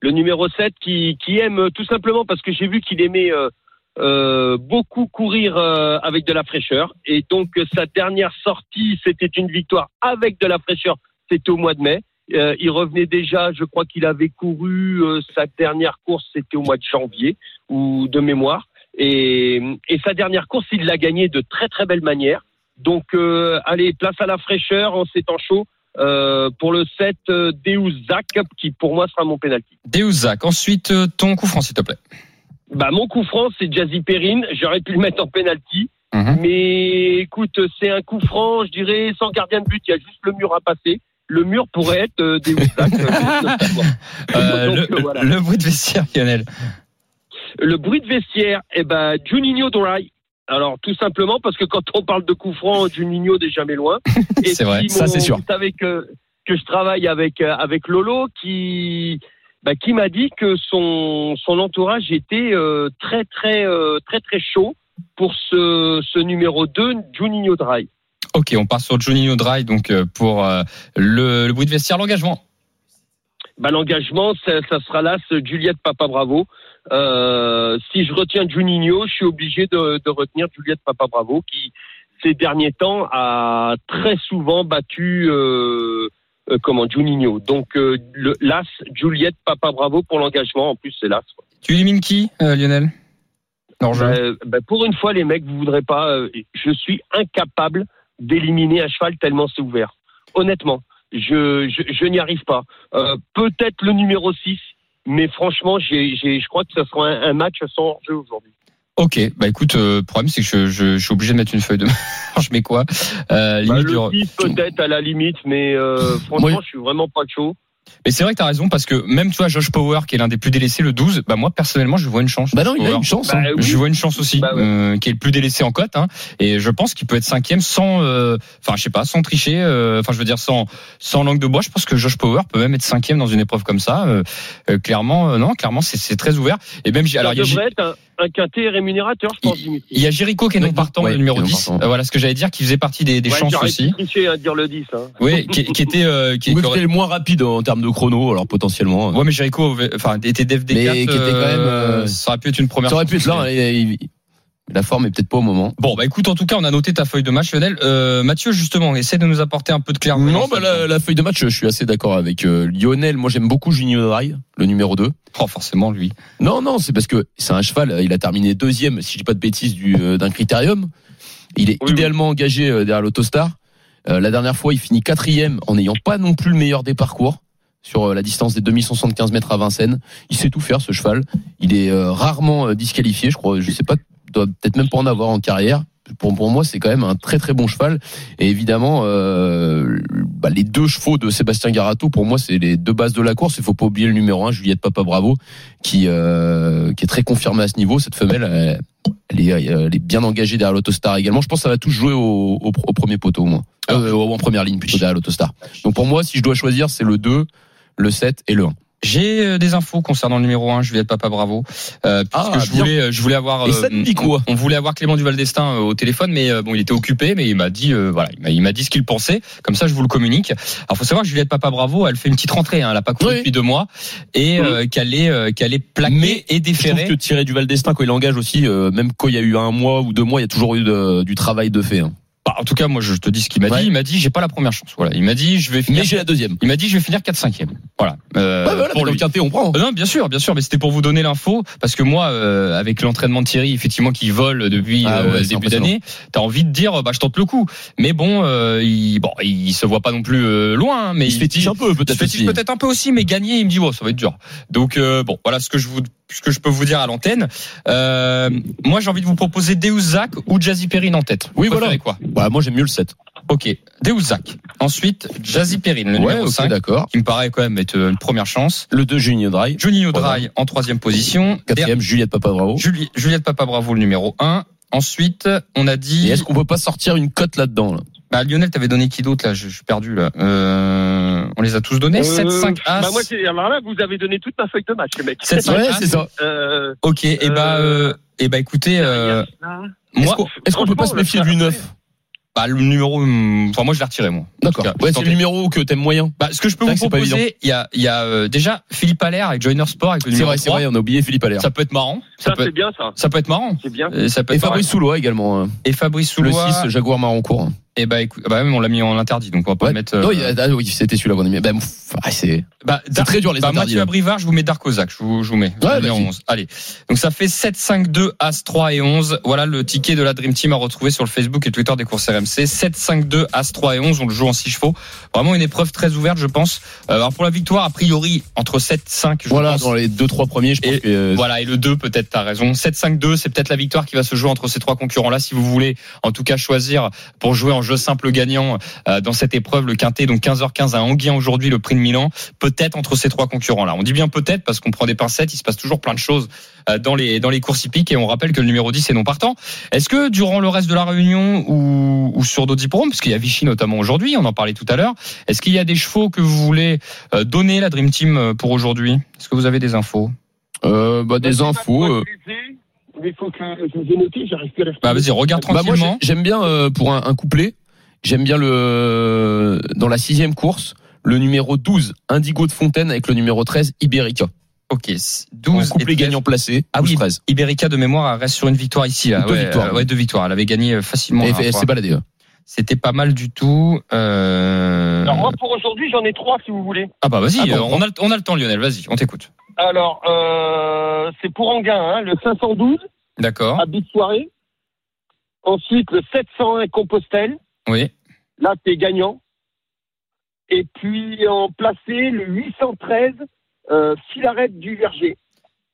Le numéro 7 qui, qui aime tout simplement parce que j'ai vu qu'il aimait euh, euh, beaucoup courir euh, avec de la fraîcheur. Et donc euh, sa dernière sortie, c'était une victoire avec de la fraîcheur. C'était au mois de mai. Il revenait déjà, je crois qu'il avait couru sa dernière course, c'était au mois de janvier ou de mémoire. Et, sa dernière course, il l'a gagnée de très très belle manière. Donc, allez, place à la fraîcheur en ces temps chauds pour le 7 euh, Deuzak, qui pour moi sera mon penalty. Deuzak. Ensuite, ton coup franc, s'il te plaît. Bah, mon coup franc, c'est Jazzy Perrine. J'aurais pu le mettre en penalty. Mhm. Mais écoute, c'est un coup franc, je dirais, sans gardien de but. Il y a juste le mur à passer. Le mur pourrait être euh. [LAUGHS] Euh, Donc, le, euh, voilà. le bruit de vestiaire, Lionel. Le bruit de vestiaire, eh ben, Juninho Dry. Alors, tout simplement parce que quand on parle de coup franc, Juninho n'est jamais loin. [LAUGHS] C'est vrai, ça, c'est sûr. Vous savez que, que je travaille avec, euh, avec Lolo qui, bah, qui m'a dit que son, son entourage était euh, très, très, euh, très, très chaud pour ce, ce numéro 2, Juninho Dry. Ok, on part sur Juninho Dry, donc euh, pour euh, le, le bruit de vestiaire, l'engagement. Bah, L'engagement, ça, ça sera là, Juliette Papa Bravo. Euh, si je retiens Juninho, je suis obligé de, de retenir Juliette Papa Bravo, qui ces derniers temps a très souvent battu euh, euh, comment Juninho. Donc euh, le l'as Juliette Papa Bravo pour l'engagement. En plus, c'est l'as. quoi. Tu élimines qui, euh, Lionel? Hors-jeu. Bah, bah, pour une fois, les mecs, vous voudrez pas. je suis incapable d'éliminer un cheval tellement c'est ouvert. Honnêtement, je, je, je n'y arrive pas. Peut-être le numéro 6, mais franchement, j'ai, j'ai, je crois que ce sera un, un match sans jeu aujourd'hui. Ok, bah écoute, euh, le problème c'est que je, je, je suis obligé de mettre une feuille de [LAUGHS] je mets quoi euh, Bah, limite le du- 6 peut-être à la limite, mais euh, franchement, Oui. je suis vraiment pas chaud. Mais c'est vrai que t'as raison parce que même tu vois Josh Power qui est l'un des plus délaissés le 12, bah moi personnellement je vois une chance. Bah non, il a une chance. Bah, hein. oui. Je vois une chance aussi, Bah ouais. euh, qui est le plus délaissé en cote, hein, et je pense qu'il peut être cinquième sans, euh, enfin je sais pas, sans tricher, euh, enfin je veux dire sans sans langue de bois. Je pense que Josh Power peut même être cinquième dans une épreuve comme ça. euh, euh, clairement, euh, non, clairement c'est c'est très ouvert. Et même j'ai- alors il y a un, quintet rémunérateur, je pense, Dimitri. il y a Jericho qui est non partant, ouais, le numéro qui est non 10. partant. Euh, voilà ce que j'allais dire, qui faisait partie des, des Ouais, chances aussi. pu tricher à dire le 10. Hein. Oui, qui, qui était, euh, qui, Oui, qui aurait- le moins rapide en termes de chrono, alors potentiellement. Ouais, mais Jericho, avait- enfin, était Dev Mais qui était quand même, euh, ça aurait pu être une première. Ça aurait pu être là. il- il- La forme est peut-être pas au moment. Bon, bah écoute, en tout cas, on a noté ta feuille de match, Lionel. Euh, Mathieu, justement, essaie de nous apporter un peu de clairvoyance. Non, bah la, la feuille de match, je suis assez d'accord avec euh, Lionel. Moi, j'aime beaucoup Junior Dry, le numéro 2. Oh, forcément, lui. Non, non, c'est parce que c'est un cheval. Il a terminé deuxième, si je dis pas de bêtises, du, euh, d'un critérium. Il est Oui, idéalement engagé euh, derrière l'autostar. Euh, la dernière fois, il finit quatrième en n'ayant pas non plus le meilleur des parcours sur euh, la distance des 2175 mètres à Vincennes. Il sait tout faire, ce cheval. Il est euh, rarement euh, disqualifié, je crois. Je sais pas, doit peut-être même pas en avoir en carrière. Pour, pour moi, c'est quand même un très très bon cheval. Et évidemment, euh, bah, les deux chevaux de Sébastien Garato, pour moi, c'est les deux bases de la course. Il faut pas oublier le numéro 1, Juliette Papa Bravo, qui, euh, qui est très confirmée à ce niveau. Cette femelle, elle, elle est, elle est bien engagée derrière l'autostar également. Je pense que ça va tous jouer au, au, au premier poteau au moins. Euh, en première ligne plutôt derrière l'autostar. Donc pour moi, si je dois choisir, c'est le 2, le 7 et le 1. J'ai euh, des infos concernant le numéro 1, Juliette Papa Bravo. Euh, puisque Ah, je voulais, je voulais avoir. Et ça te dit quoi on, on voulait avoir Clément Duval d'Estaing euh, au téléphone, mais euh, bon, il était occupé, mais il m'a dit, euh, voilà, il m'a- dit ce qu'il pensait. Comme ça, je vous le communique. Alors, faut savoir que Juliette Papa Bravo, elle fait une petite rentrée. Hein, elle a pas couru Oui. depuis deux mois et euh, qu'elle est, euh, qu'elle est plaquée Mais et Je trouve déférée. que Thierry Duval d'Estaing, quand il engage aussi, euh, même quand il y a eu un mois ou deux mois, il y a toujours eu de- du travail de fait. hein. Bah, en tout cas, moi, je te dis ce qu'il m'a Ouais. dit. Il m'a dit, j'ai pas la première chance. Voilà, il m'a dit, je vais finir. Mais j'ai la deuxième. Il m'a dit, je vais finir 4-5e. Voilà. Euh, Ouais, voilà, pour le quintet, on prend. Euh, Non, bien sûr, bien sûr, mais c'était pour vous donner l'info parce que moi, euh, avec l'entraînement de Thierry, effectivement, qui vole depuis Ah euh, ouais, début d'année, t'as envie de dire, bah, je tente le coup. Mais bon, euh, il, bon, il se voit pas non plus euh, loin, hein, mais Il se fétiche un peu, il se peut-être fétiche peut-être un peu aussi, mais gagner, il me dit, bon, ça va être dur. Donc euh, bon, voilà ce que je vous, ce que je peux vous dire à l'antenne. Euh, moi, j'ai envie de vous proposer Deus Zach ou Jazzy Perrine en tête. Oui, Vous voilà. préférez quoi Bah, moi, j'aime mieux le 7. Ok, Deus Zach. Ensuite, Jazzy Perrine, le Ouais, numéro ok, 5, d'accord. qui me paraît quand même être une première chance. Le 2, Juninho Dry. Juninho Voilà. Dry en troisième position. Quatrième, Juliette Papa Bravo. Juli- Juliette Papa Bravo le numéro 1. Ensuite, on a Et dit. est-ce qu'on peut pas sortir une cote là-dedans là? Bah, Lionel, t'avais donné qui d'autre là? Je, je suis perdu là. Euh, on les a tous donnés? 7, 5, As? Bah moi, c'est- alors là, vous avez donné toute ma feuille de match, les mecs. 7, 5, Ouais, As? c'est ça. Euh, Ok, et bah, Euh, euh, et bah, écoutez, euh, Est-ce moi, qu'on est-ce qu'on peut pas se méfier le- du 9 bah, le numéro, hum, enfin, moi, je l'ai retiré, moi. D'accord. Ouais, c'est le numéro que t'aimes moyen. Bah, ce que je peux C'est vous proposer, il y a, il y a euh, déjà Philippe Allaire avec Joiner Sport avec le numéro vrai, c'est 3. vrai, on a oublié Philippe Allaire. Ça peut être marrant. Ça, Ça, peut, c'est bien, ça. ça peut être marrant. C'est bien. Euh, Ça peut Et être Fabrice Soulois également. hein. Et Fabrice Le Soulois. 6, Jaguar Marron Court. Et bah, écoute, bah, même on l'a mis en interdit, donc on va pas Ouais. le mettre. euh, Non, il a- ah oui, c'était celui-là qu'on a mis. Pff, ah, c'est Bah, très dur les bah, interdits. Mathieu. Abrivard, je vous mets Dark Kozak, je vous, je vous mets. Ouais, Je vous mets en vas-y. 11. Allez. Donc ça fait 7, 5, 2, As 3 et 11. Voilà le ticket de la Dream Team à retrouver sur le Facebook et Twitter des courses RMC. 7, 5, 2, As 3 et 11. On le joue en 6 chevaux. Vraiment une épreuve très ouverte, je pense. Euh, alors pour la victoire, a priori, entre 7, 5, je Voilà, pense. dans les deux trois premiers, je pense Et que euh, Voilà, et le 2, peut-être, t'as raison. 7-5-2, c'est peut-être la victoire qui va se jouer entre ces trois concurrents-là. Si vous voulez, en tout cas, choisir pour jouer en jeu simple gagnant euh, dans cette épreuve, le quintet, donc 15h15 à Anguien aujourd'hui, le prix de Milan, peut-être entre ces trois concurrents-là. On dit bien peut-être parce qu'on prend des pincettes, il se passe toujours plein de choses euh, dans les dans les courses hippiques et on rappelle que le numéro 10 est non partant. Est-ce que durant le reste de la réunion ou, ou sur d'autres hippodromes, parce qu'il y a Vichy notamment aujourd'hui, on en parlait tout à l'heure, est-ce qu'il y a des chevaux que vous voulez euh, donner la Dream Team euh, pour aujourd'hui? Est-ce que vous avez des infos? Euh, bah, des infos. euh, Mais il faut que je les ai notés, j'arrive plus à les Bah vas-y, regarde Bah moi tranquillement. j'ai- j'aime bien euh, pour un, un couplet, j'aime bien le dans la sixième course le numéro 12 Indigo de Fontaine avec le numéro 13 Iberica. ok, En 12 couplet et 13. gagnant placé. Ah oui, 12, 13. Iberica de mémoire elle reste sur une victoire ici là. Deux ouais, victoires, euh, ouais. deux victoires. Elle avait gagné euh, facilement. Et la elle dernière s'est baladée. hein. C'était pas mal du tout. Euh... Alors moi pour aujourd'hui j'en ai trois si vous voulez. Ah bah vas-y, Ah bon, euh, on, a, on a le temps Lionel, vas-y, on t'écoute. Alors euh, c'est pour Anguin, hein, le 512 D'accord. à Soirée. Ensuite le 701 Compostelle, Oui. là c'est gagnant. Et puis en placé le 813 euh, Filaret du Verger.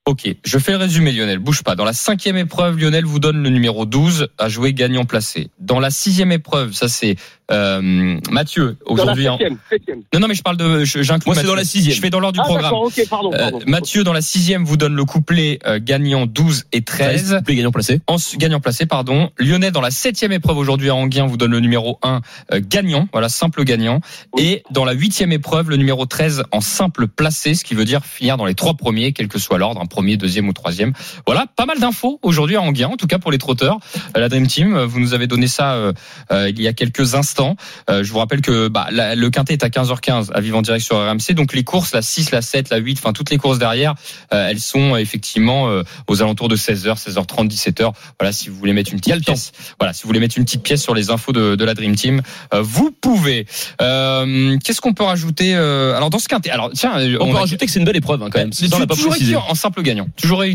Ok, je fais le résumé Lionel, bouge pas. Dans la cinquième épreuve, Lionel vous donne le numéro 12 à jouer gagnant placé. Dans la sixième épreuve, ça c'est euh, Mathieu aujourd'hui. en- septième. Non non mais je parle de, je- j'inclus Moi, c'est Mathieu. dans la sixième. Je fais dans l'ordre du Ah programme. pardon. Euh. Mathieu dans la sixième vous donne le couplet euh, gagnant 12 et 13. Couplet gagnant placé. En gagnant placé, pardon. Lyonnais dans la septième épreuve aujourd'hui à Anguien vous donne le numéro 1 euh, gagnant, voilà simple gagnant. Et dans la huitième épreuve, le numéro 13 en simple placé, ce qui veut dire finir dans les trois premiers, quel que soit l'ordre, un premier, deuxième ou troisième. Voilà, pas mal d'infos aujourd'hui à Anguien, en tout cas pour les trotteurs. Euh, la Dream Team, euh, vous nous avez donné ça euh, euh, il y a quelques instants. Euh, je vous rappelle que bah, la- le quintet est à 15h15 à vivre en direct sur RMC. Donc les courses, la 6, la 7, la 8, enfin toutes les courses derrière, elles sont effectivement aux alentours de 16h, 16h30, 17h. Voilà, si vous voulez mettre une petite pièce. Voilà, si vous voulez mettre une petite pièce sur les infos de, de la Dream Team, euh, vous pouvez. Euh, Qu'est-ce qu'on peut rajouter euh, Alors dans ce quintet, alors tiens, euh, On, peut a- rajouter que c'est une belle épreuve hein, quand même. on pas toujours en simple gagnant. Tu jouerais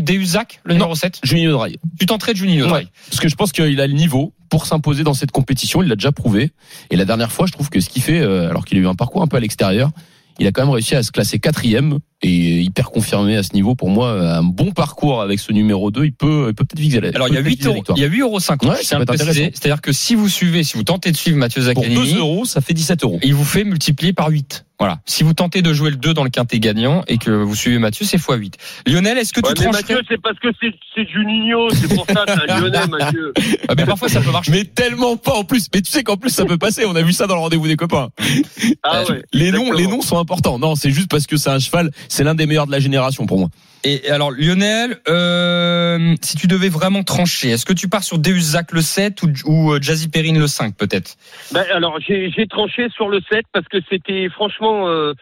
le numéro 7 Juninho Dry. Tu tenterais de Juninho. Dry. Parce que je pense qu'il a le niveau pour s'imposer dans cette compétition. Il l'a déjà prouvé. Et la dernière fois, je trouve que ce qu'il fait, euh, alors qu'il a eu un parcours un peu à l'extérieur, il a quand même réussi à se classer quatrième et hyper confirmé à ce niveau. Pour moi, un bon parcours avec ce numéro 2, il peut, il peut peut-être viser la Alors il y a 8 euros, il y a 8 euros 50. Ouais. C'est-à-dire que si vous suivez, si vous tentez de suivre Mathieu Pour Zaccanini, 2 euros, ça fait 17 euros. il vous fait multiplier par 8. Voilà. Si vous tentez de jouer le 2 dans le quintet gagnant et que vous suivez Mathieu, c'est x 8. Lionel, est-ce que Ouais, tu mais trancherais Mathieu, c'est parce que c'est c'est Juninho, c'est pour ça, c'est un Lyonnais, Mathieu. Ah, Mais parfois ça peut marcher. Mais tellement pas en plus. Mais tu sais qu'en plus ça peut passer. On a vu ça dans le rendez-vous des copains. Ah ouais. les noms, les noms sont importants. Non, c'est juste parce que c'est un cheval. C'est l'un des meilleurs de la génération pour moi. Et alors Lionel, euh, si tu devais vraiment trancher, est-ce que tu pars sur Deus Zach le 7 ou, ou euh, Jazzy Perrine le 5 peut-être? Ben, alors j'ai tranché sur le 7 parce que c'était franchement euh,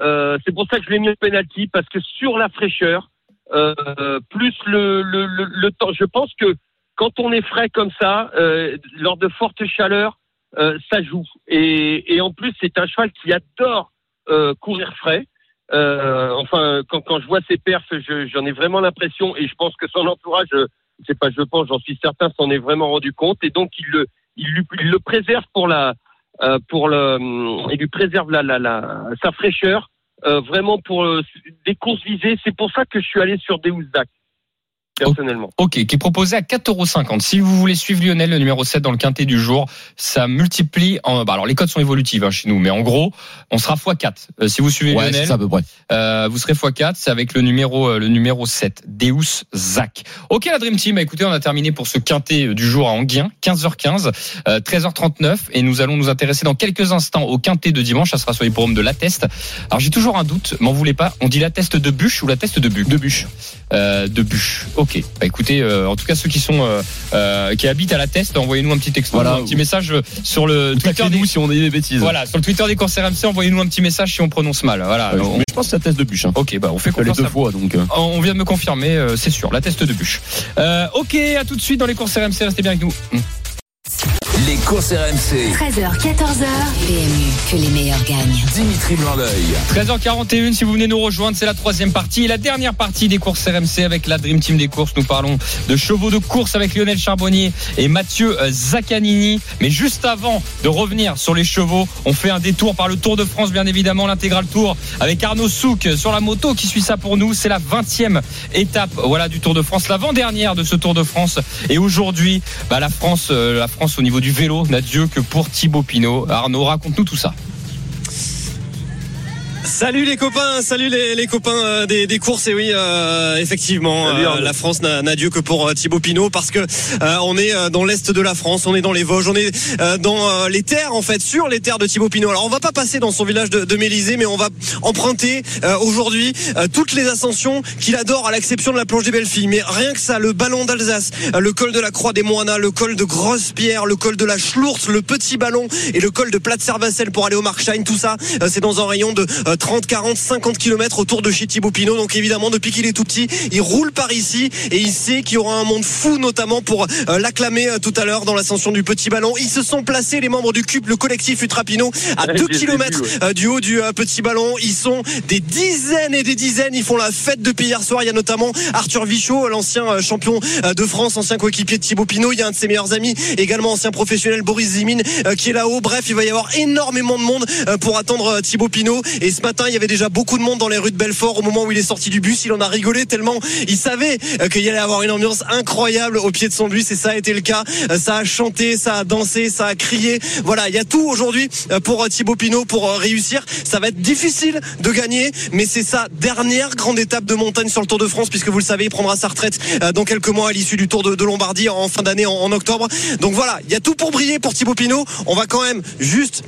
euh, c'est pour ça que je l'ai mis au penalty parce que sur la fraîcheur euh, plus le, le, le, le temps je pense que quand on est frais comme ça euh, lors de fortes chaleurs euh, ça joue. Et, et en plus c'est un cheval qui adore euh, courir frais euh, enfin quand, je vois ses perfs je- j'en ai vraiment l'impression et je pense que son entourage euh, c'est pas je pense j'en suis certain s'en est vraiment rendu compte. Et donc il le il, le préserve pour la euh, pour le il lui préserve la, la, la sa fraîcheur euh, vraiment pour euh, des courses visées c'est pour ça que je suis allé sur Deus Dac personnellement Ok, qui est proposé à 4,50€. Si vous voulez suivre Lionel, le numéro 7 dans le quintet du jour, ça multiplie en. Bah alors les codes sont évolutives hein, chez nous, mais en gros, on sera x4. Euh, si vous suivez Ouais, Lionel, ça à peu près. euh, vous serez x4. C'est avec le numéro euh, le numéro 7, Deus Zach. Ok, la Dream Team. Bah, écoutez, on a terminé pour ce quintet euh, du jour à Anguien, 15h15, euh, 13h39, et nous allons nous intéresser dans quelques instants au quintet de dimanche. Ça sera sur l'hipporome de la Teste. Alors j'ai toujours un doute, m'en voulez pas. On dit la teste de bûche ou la teste de buc? De bûche. Euh, de bûche. Ok. Bah écoutez, euh, en tout cas ceux qui sont euh, euh, qui habitent à la Teste, envoyez-nous un petit texto, Voilà. un petit message sur le Twitter des nous si on dit des bêtises. voilà sur le Twitter des courses RMC, envoyez-nous un petit message si on prononce mal. Voilà. Ouais, On- mais je pense que c'est la test de bûche. Hein. Ok, bah on fait confiance. deux à- fois donc. On vient de me confirmer, c'est sûr, la teste de bûche. Ok, à tout de suite dans les courses RMC, restez bien avec nous. Les courses RMC. 13h, 14h. PMU, que les meilleurs gagnent. Dimitri Blanc-L'œil. 13h41, si vous venez nous rejoindre, c'est la troisième partie et la dernière partie des courses RMC avec la Dream Team des courses. Nous parlons de chevaux de course avec Lionel Charbonnier et Mathieu euh, Zaccanini. Mais juste avant de revenir sur les chevaux, on fait un détour par le Tour de France, bien évidemment, l'intégral Tour avec Arnaud Souk sur la moto qui suit ça pour nous. C'est la 20e étape, voilà, du Tour de France, l'avant-dernière de ce Tour de France. Et aujourd'hui, bah, la France, euh, la France au niveau du vélo n'a Dieu que pour Thibaut Pinot. Arnaud, raconte-nous tout ça. Salut les copains, salut les, les copains euh, des, des courses et oui euh, effectivement Salut, euh, la France n'a n'a Dieu que pour Thibaut Pinot parce que euh, on est dans l'est de la France, on est dans les Vosges, on est euh, dans euh, les terres en fait sur les terres de Thibaut Pinot. Alors on va pas passer dans son village de, de Mélisée mais on va emprunter euh, aujourd'hui euh, toutes les ascensions qu'il adore à l'exception de la planche des belles filles. Mais rien que ça, le ballon d'Alsace, le col de la Croix des Moinas, le col de Grosse-Pierre, le col de la Schlourz, le petit ballon et le col de Platte-Servacelle pour aller au Markstein, tout ça euh, c'est dans un rayon de euh, 30, 40, 50 km autour de chez Thibaut Pinot. Donc évidemment, depuis qu'il est tout petit, il roule par ici et il sait qu'il y aura un monde fou, notamment pour euh, l'acclamer euh, tout à l'heure dans l'ascension du petit ballon. Ils se sont placés, les membres du CUP, le collectif Ultra Pinot, à Ouais, 2 je les ai km ouais. du haut du euh, petit ballon. Ils sont des dizaines et des dizaines. Ils font la fête depuis hier soir. Il y a notamment Arthur Vichot, l'ancien euh, champion euh, de France, ancien coéquipier de Thibaut Pinot. Il y a un de ses meilleurs amis, également ancien professionnel, Boris Zimine, euh, qui est là-haut. Bref, il va y avoir énormément de monde euh, pour attendre euh, Thibaut Pinot. Et ce matin, il y avait déjà beaucoup de monde dans les rues de Belfort au moment où il est sorti du bus. Il en a rigolé tellement il savait euh, qu'il allait avoir une ambiance incroyable au pied de son bus. Et ça a été le cas. Euh, Ça a chanté, ça a dansé, ça a crié. Voilà, il y a tout aujourd'hui euh, pour Thibaut Pinot pour réussir. Ça va être difficile de gagner, mais c'est sa dernière grande étape de montagne sur le Tour de France, puisque vous le savez, il prendra sa retraite dans quelques mois à l'issue du Tour de, Lombardie en fin d'année en, en octobre. Donc voilà, il y a tout pour briller pour Thibaut Pinot. On va quand même juste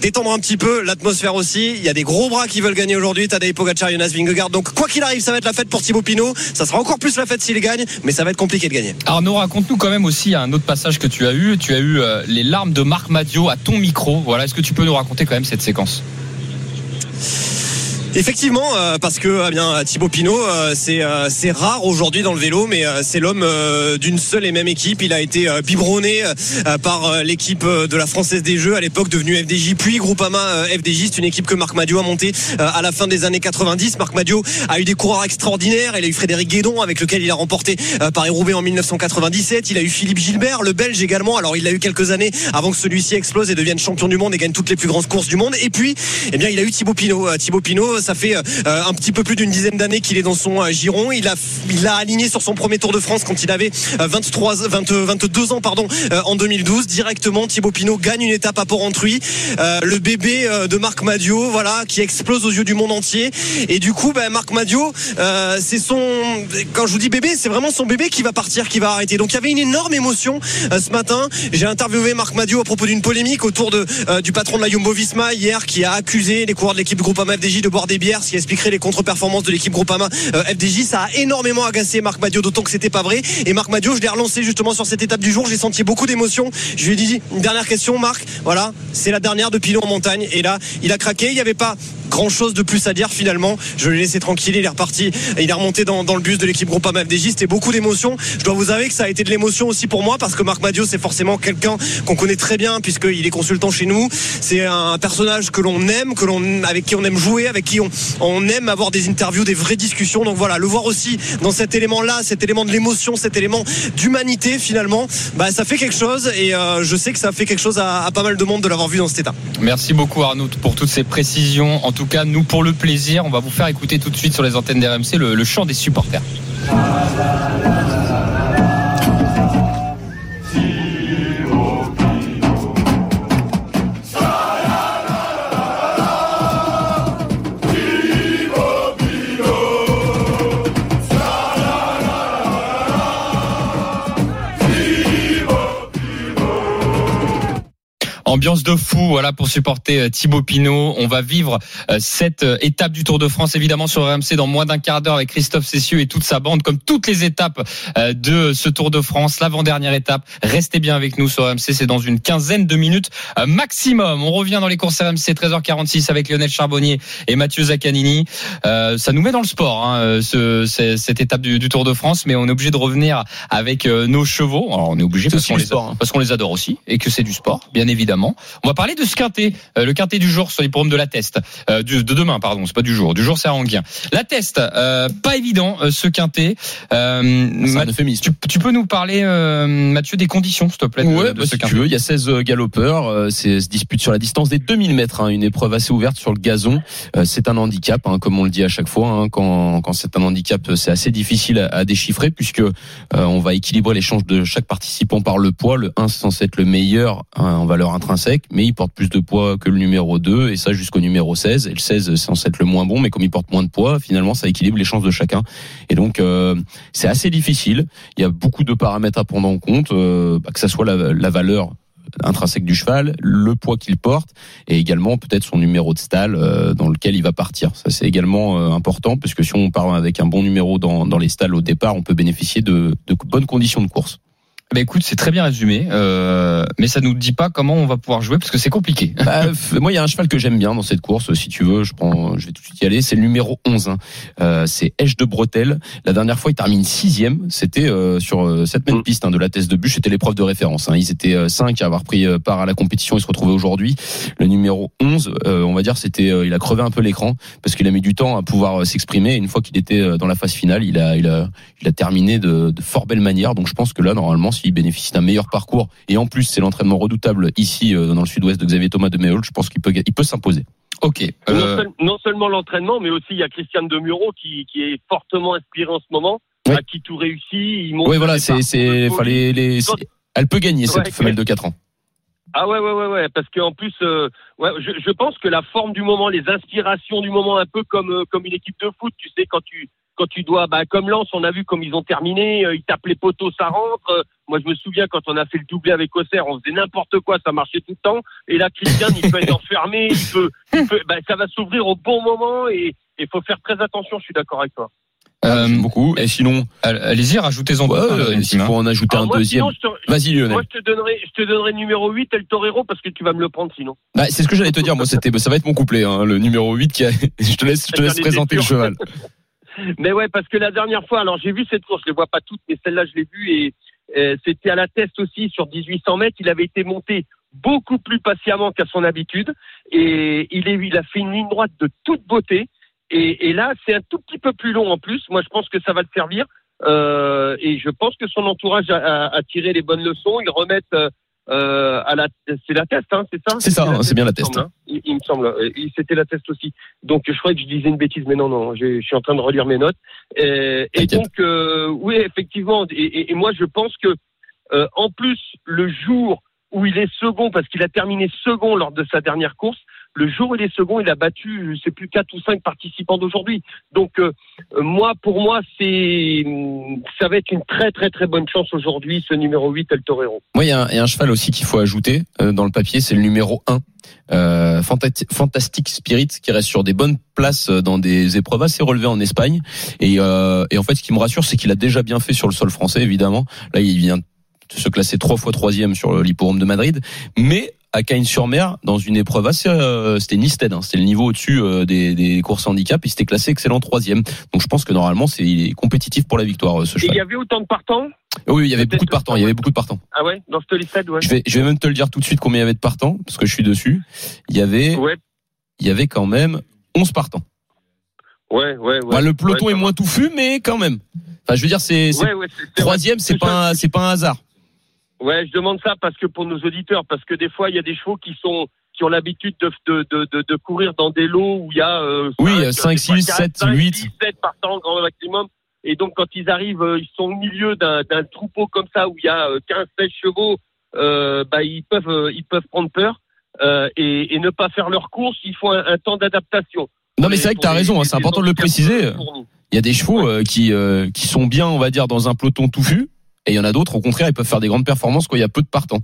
détendre un petit peu l'atmosphère aussi. Il y a des gros bras qui veulent gagner aujourd'hui. Tadej Pogacar, Jonas Vingegaard. Donc quoi qu'il arrive, ça va être la fête pour Thibaut Pinot. Ça sera encore plus la fête s'il gagne, mais ça va être compliqué de gagner. Arnaud, raconte-nous quand même aussi un autre passage que tu as eu. Tu as eu euh, les larmes de Marc Madio à ton micro. Voilà, est-ce que tu peux nous raconter quand même cette séquence? Effectivement, euh, parce que eh bien Thibaut Pinot, euh, c'est euh, c'est rare aujourd'hui dans le vélo, mais c'est l'homme d'une seule et même équipe. Il a été biberonné par l'équipe de la Française des Jeux à l'époque devenue FDJ, puis Groupama FDJ. C'est une équipe que Marc Madio a montée à la fin des années 90. Marc Madio a eu des coureurs extraordinaires. Il a eu Frédéric Guédon avec lequel il a remporté Paris-Roubaix en 1997. Il a eu Philippe Gilbert, le Belge également. Alors il a eu quelques années avant que celui-ci explose et devienne champion du monde et gagne toutes les plus grandes courses du monde. Et puis, eh bien, il a eu Thibaut Pinot. Thibaut Pinot, ça fait euh, un petit peu plus d'une dizaine d'années qu'il est dans son euh, giron. Il a, aligné sur son premier Tour de France quand il avait euh, 23, 20, 22 ans, pardon, euh, en 2012. Directement, Thibaut Pinot gagne une étape à Port-Entruy. Euh, le bébé euh, de Marc Madio, voilà, qui explose aux yeux du monde entier. Et du coup, ben, Marc Madio, euh, c'est son, quand je vous dis bébé, c'est vraiment son bébé qui va partir, qui va arrêter. Donc il y avait une énorme émotion euh, ce matin. J'ai interviewé Marc Madio à propos d'une polémique autour de, euh, du patron de la Jumbo Visma hier qui a accusé les coureurs de l'équipe Groupama FDJ de boire des des bières, ce qui expliquerait les contre-performances de l'équipe Groupama euh, FDJ. Ça a énormément agacé Marc Madio, d'autant que c'était pas vrai. Et Marc Madio, je l'ai relancé justement sur cette étape du jour. J'ai senti beaucoup d'émotions. Je lui ai dit une dernière question, Marc. Voilà, c'est la dernière de Pinot en montagne. Et là, il a craqué. Il n'y avait pas grand chose de plus à dire finalement. Je l'ai laissé tranquille. Il est reparti. Il est remonté dans, le bus de l'équipe Groupama FDJ. C'était beaucoup d'émotions. Je dois vous avouer que ça a été de l'émotion aussi pour moi parce que Marc Madio, c'est forcément quelqu'un qu'on connaît très bien puisqu'il est consultant chez nous. C'est un personnage que l'on aime, que l'on avec qui on aime jouer, avec qui on, on aime avoir des interviews, des vraies discussions. Donc voilà, le voir aussi dans cet élément-là, cet élément de l'émotion, cet élément d'humanité finalement, bah ça fait quelque chose et euh, je sais que ça fait quelque chose à, pas mal de monde de l'avoir vu dans cet état. Merci beaucoup Arnaud pour toutes ces précisions. En tout cas, nous pour le plaisir, on va vous faire écouter tout de suite sur les antennes d'RMC le chant des supporters. Ambiance de fou, voilà pour supporter euh, Thibaut Pinot. On va vivre euh, cette euh, étape du Tour de France évidemment sur RMC dans moins d'un quart d'heure avec Christophe Cessieux et toute sa bande, comme toutes les étapes de ce Tour de France. L'avant-dernière étape, restez bien avec nous sur RMC, c'est dans une quinzaine de minutes maximum. On revient dans les courses RMC 13h46 avec Lionel Charbonnier et Mathieu Zaccanini. ça nous met dans le sport, hein, ce, cette étape du, du, Tour de France, mais on est obligé de revenir avec nos chevaux. Alors on est obligé parce qu'on les, hein. parce qu'on les adore aussi et que c'est du sport, bien évidemment. On va parler de ce quintet, euh, le quintet du jour sur les programmes de la test, euh, de demain pardon, c'est pas du jour. Du jour c'est à Anguien. La test, euh, pas évident ce quintet. Tu, tu, peux nous parler Mathieu des conditions s'il te plaît de, ouais, de bah, ce si tu veux, il y a 16 galopeurs, c'est se dispute sur la distance des 2000 mètres, hein, une épreuve assez ouverte sur le gazon. c'est un handicap, hein, comme on le dit à chaque fois. Hein, quand, quand c'est un handicap, c'est assez difficile à, à déchiffrer puisque on va équilibrer l'échange de chaque participant par le poids. Le 1 c'est censé être le meilleur en valeur intrinsèque, mais il porte plus de poids que le numéro 2 et ça jusqu'au numéro 16. Et le 16 c'est censé être le moins bon, mais comme il porte moins de poids, finalement ça équilibre les chances de chacun. Et donc euh, c'est assez difficile. Il y a beaucoup de paramètres à prendre en compte, euh, que ça soit la, valeur intrinsèque du cheval, le poids qu'il porte et également peut-être son numéro de stall euh, dans lequel il va partir. Ça c'est également important puisque si on part avec un bon numéro dans, dans les stalls au départ, on peut bénéficier de, de bonnes conditions de course. Bah écoute, c'est très bien résumé, euh, mais ça nous dit pas comment on va pouvoir jouer parce que c'est compliqué. [LAUGHS] Bah, moi, il y a un cheval que j'aime bien dans cette course. Si tu veux, je prends, je vais tout de suite y aller. C'est le numéro 11. Hein. Euh, c'est Eche de Bretelle. La dernière fois, il termine sixième. C'était euh, sur cette même piste hein, de la thèse de bûche. C'était l'épreuve de référence. Hein. Ils étaient euh, cinq à avoir pris part à la compétition. Ils se retrouvaient aujourd'hui. Le numéro 11, on va dire, c'était, il a crevé un peu l'écran parce qu'il a mis du temps à pouvoir s'exprimer. Une fois qu'il était dans la phase finale, il a, il a, il a terminé de, de fort belle manière. Donc, je pense que là, normalement, s'il bénéficie d'un meilleur parcours et en plus c'est l'entraînement redoutable ici dans le sud-ouest de Xavier Thomas de Méhol, je pense qu'il peut, il peut s'imposer. Ok. Euh... Non, seul, non, seulement l'entraînement, mais aussi il y a Christiane de Muro qui, qui est fortement inspiré en ce moment, ouais. à qui tout réussit. Oui, voilà, c'est, c'est, fallait les, elle peut gagner cette Ouais, femelle de 4 ans. Ah ouais, ouais, ouais, ouais, parce qu'en plus, euh, ouais, je, je pense que la forme du moment, les inspirations du moment, un peu comme euh, comme une équipe de foot, tu sais, quand tu quand tu dois, bah, comme Lens, on a vu comme ils ont terminé, euh, ils tapent les poteaux, ça rentre. Euh, moi, je me souviens quand on a fait le doublé avec Auxerre, on faisait n'importe quoi, ça marchait tout le temps. Et là, Christian, il peut être enfermé, il peut, il peut bah, ça va s'ouvrir au bon moment et il faut faire très attention. Je suis d'accord avec toi. Euh, beaucoup. Et sinon, allez-y, rajoutez-en ouais, euh, s'il faut en ajouter Alors un moi, deuxième. Vas-y, Lionel. Moi, je te donnerai, je te donnerai le numéro 8 et le Torero parce que tu vas me le prendre sinon. Bah, c'est ce que j'allais te dire. Moi, c'était, ça va être mon couplet, hein, le numéro 8 qui a, [LAUGHS] je te laisse, je te laisse présenter le cheval. [LAUGHS] Mais ouais, parce que la dernière fois, alors j'ai vu cette course, je les vois pas toutes, mais celle-là, je l'ai vue et euh, c'était à la test aussi sur 1800 mètres. Il avait été monté beaucoup plus patiemment qu'à son habitude et il, a fait une ligne droite de toute beauté. Et, là, c'est un tout petit peu plus long en plus. Moi, je pense que ça va le servir. Euh, et je pense que son entourage a tiré les bonnes leçons. Ils remettent euh, euh, à la, c'est la test, hein, c'est ça C'est ça, hein, c'est bien la test. hein. Il, il me semble. Euh, C'était la test aussi. Donc, je croyais que je disais une bêtise, mais non, non. Je, je suis en train de relire mes notes. Et donc, euh, oui, effectivement. Et, et- et moi, je pense que, euh, en plus, le jour où il est second, parce qu'il a terminé second lors de sa dernière course, le jour où il est second, il a battu, je sais plus, quatre ou cinq participants d'aujourd'hui. Donc, euh, euh, moi, pour moi, c'est, ça va être une très, très, très bonne chance aujourd'hui, ce numéro 8, El Torero. Moi, il y, a un- y a un cheval aussi qu'il faut ajouter euh, dans le papier, c'est le numéro 1. Euh, Fantastic Spirit qui reste sur des bonnes places euh, dans des épreuves assez relevées en Espagne et, euh, et en fait ce qui me rassure c'est qu'il a déjà bien fait sur le sol français évidemment là il vient de se classer trois fois troisième sur l'hipporome de Madrid mais à Cagnes-sur-Mer dans une épreuve assez euh, c'était Nisted hein, c'était le niveau au-dessus euh, des, des courses handicap il s'était classé excellent troisième donc je pense que normalement c'est il est compétitif pour la victoire euh, ce Et il cheval y avait autant de partants? Oui il y avait beaucoup de partants il y avait beaucoup de partants Ah ouais, dans ce liste, ouais. je vais, je vais même te le dire tout de suite combien il y avait de partants, parce que je suis dessus. Il y avait, Ouais, il y avait quand même 11 partants. ouais, ouais. ouais. Bah, le peloton Ouais, est moins touffu, mais quand même. Enfin, je veux dire, c'est, troisième, c'est pas, c'est pas un hasard. Ouais, je demande ça parce que pour nos auditeurs, parce que des fois, il y a des chevaux qui sont qui ont l'habitude de, de, de, de, courir dans des lots où il y a euh, Oui, cinq, 5, des 6, fois 7, 4, 8. 6, 7 partants grand maximum. Et donc, quand ils arrivent, euh, ils sont au milieu d'un d'un troupeau comme ça où il y a euh, 15, 16 chevaux, euh, bah, ils peuvent euh, ils peuvent prendre peur euh, et, et ne pas faire leur course. Il faut un, un temps d'adaptation. Non, mais c'est vrai que t'as raison, hein, c'est important de le préciser. Il y a des chevaux euh, qui, euh, qui sont bien, on va dire, dans un peloton touffu, et il y en a d'autres, au contraire, ils peuvent faire des grandes performances quand il y a peu de partants.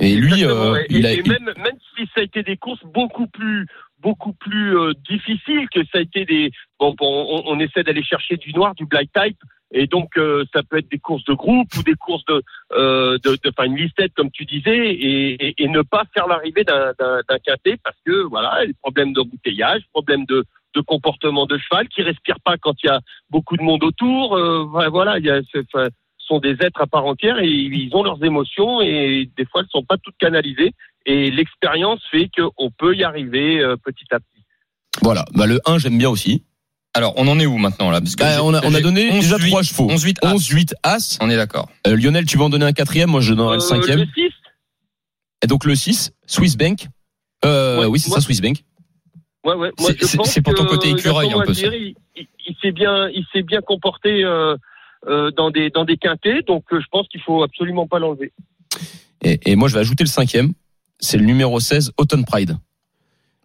Et lui, euh, ouais. il et, a, et même, même si ça a été des courses beaucoup plus beaucoup plus euh, difficiles que ça a été des bon, bon, on, on essaie d'aller chercher du noir du black type et donc euh, ça peut être des courses de groupe ou des courses de euh, de, de enfin une listette comme tu disais et, et, et ne pas faire l'arrivée d'un d'un d'un quintet parce que voilà les problèmes d'embouteillage problèmes de de comportement de cheval qui respire pas quand il y a beaucoup de monde autour euh, voilà il y a sont des êtres à part entière et ils ont leurs émotions et des fois elles sont pas toutes canalisées et l'expérience fait qu'on peut y arriver euh, petit à petit. voilà. Bah, le 1, j'aime bien aussi. Alors, on en est où maintenant là? Parce que Bah, on a, on a donné 11, déjà 8, trois chevaux. 11, 8, As. 11, 8, As. On est d'accord. Euh, Lionel, tu vas en donner un quatrième, moi je donnerai le Euh, cinquième. le 6 Et donc le 6, Swiss Bank. Euh, Ouais, oui, c'est moi- ça, Swiss Bank. Ouais, ouais. Moi, C'est- pour ton côté écureuil, un peu, ça. Moitié, Il, il- il s'est bien, il s'est bien comporté euh, dans des dans des quintés, donc euh, je pense qu'il faut absolument pas l'enlever. Et, et moi, je vais ajouter le cinquième. C'est le numéro 16, Autumn Pride.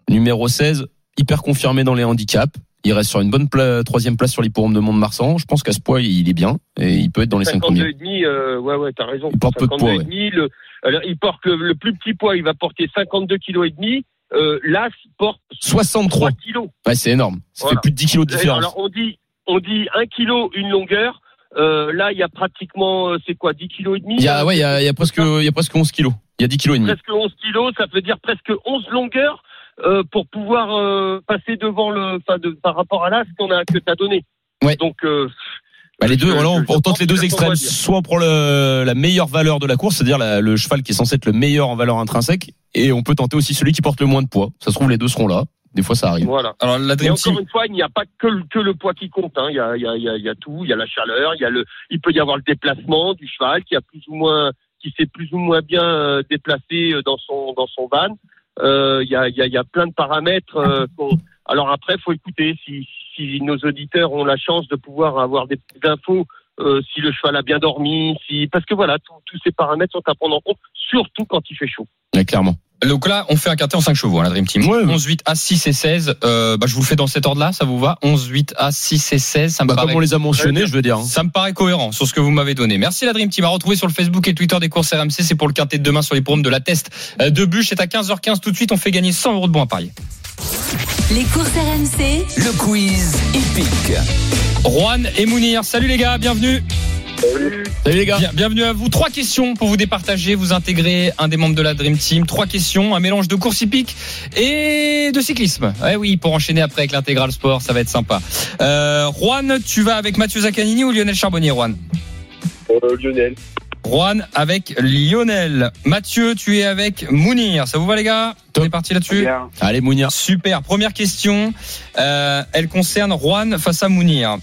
Numéro 16, hyper confirmé dans les handicaps. Il reste sur une bonne pla- troisième place sur l'hipporome de Mont-de-Marsan. Je pense qu'à ce poids, il est bien et il peut être dans les cinq 52 premiers. et demi, euh, ouais, ouais, t'as raison. Il porte peu de 52 poids, ouais. demi, le, alors, il porte le, le plus petit poids, il va porter 52 kilos et demi. Euh, L'As porte 63. 3 kilos. Ouais, c'est énorme. Ça Voilà. fait plus de 10 kilos de différence. Alors on dit on dit 1 kilo une longueur. Euh, là, il y a pratiquement, euh, c'est quoi, 10 kilos et demi Il y a, ouais, il y a, il y a presque, il y a presque 11 kilos. Il y a 10 kilos et demi. presque 11 kilos, ça veut dire presque 11 longueurs euh, pour pouvoir euh, passer devant le, enfin, de, par rapport à l'as qu'on a que t'as donné. Ouais. Donc euh, Bah, les deux, voilà, on, on tente les deux extrêmes. Soit on prend le, la meilleure valeur de la course, c'est-à-dire le cheval qui est censé être le meilleur en valeur intrinsèque, et on peut tenter aussi celui qui porte le moins de poids. Ça se trouve, les deux seront là. Des fois, ça arrive. voilà. Alors, la Et encore Team. une fois, il n'y a pas que le, que le poids qui compte. Hein. Il, y a, il, y a, il y a- il y a tout. Il y a la chaleur. Il y a le. Il peut y avoir le déplacement du cheval qui a plus ou moins, qui s'est plus ou moins bien euh, déplacé euh, dans son dans son van. Euh, Il y, a, il y, a, il y a plein de paramètres. euh, Alors après, faut écouter. Si, si nos auditeurs ont la chance de pouvoir avoir des infos, euh, si le cheval a bien dormi, si parce que voilà, tous- tous ces paramètres sont à prendre en compte, surtout quand il fait chaud. Ouais, clairement. Donc là, on fait un quintet en 5 chevaux, hein, la Dream Team. Ouais. 11, 8, A, 6 et 16. Euh, bah, je vous le fais dans cet ordre-là, ça vous va? 11, 8, A, 6 et 16. Ça me Bah, paraît comme on les a mentionnés, je veux dire. hein. Ça me paraît cohérent sur ce que vous m'avez donné. Merci la Dream Team. À retrouver sur le Facebook et Twitter des courses RMC. C'est pour le quintet de demain sur les programmes de la test euh, de bûche. C'est à 15h15 tout de suite. On fait gagner 100 euros de bons à parier. Les courses RMC, Le quiz épique. Juan et Mounir. Salut les gars, bienvenue. Salut les gars. Bien- bienvenue à vous. Trois questions pour vous départager, vous intégrer un des membres de la Dream Team. Trois questions, un mélange de course hippique et de cyclisme. Eh oui, pour enchaîner après avec l'intégral sport, ça va être sympa. Euh, Juan, tu vas avec Mathieu Zaccanini ou Lionel Charbonnier, Juan? Lionel. Juan avec Lionel. Mathieu, tu es avec Mounir. Ça vous va les gars On est parti là-dessus Allez, Mounia. Super. Première question. Euh, elle concerne Juan face à Mounir.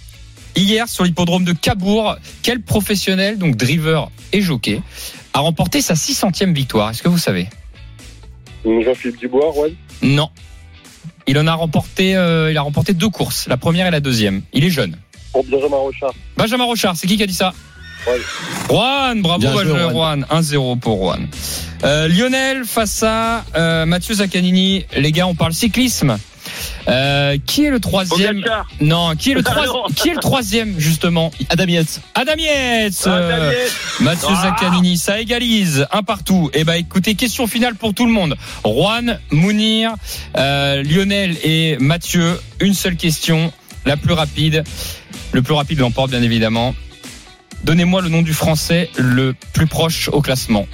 Hier, sur l'hippodrome de Cabourg, quel professionnel, donc driver et jockey, a remporté sa 600e victoire? Est-ce que vous savez? Jean-Philippe Dubois, Juan. Non. Il en a remporté, euh, il a remporté deux courses, la première et la deuxième. Il est jeune. Pour Benjamin Rochard. Benjamin Rochard, c'est qui qui a dit ça? Juan, bravo joué, Juan. 1-0 pour Juan. Euh, Lionel face à euh, Mathieu Zaccanini. Les gars, on parle cyclisme. Euh, qui est le troisième Pogacar. Non, qui est le trois- non. qui est le troisième justement? Adam Yates. Adam Yates. Mathieu Ah. Zaccanini, ça égalise un partout. Et bah écoutez, question finale pour tout le monde. Juan, Mounir, euh, Lionel et Mathieu, une seule question, la plus rapide. Le plus rapide l'emporte bien évidemment. Donnez-moi le nom du français le plus proche au classement.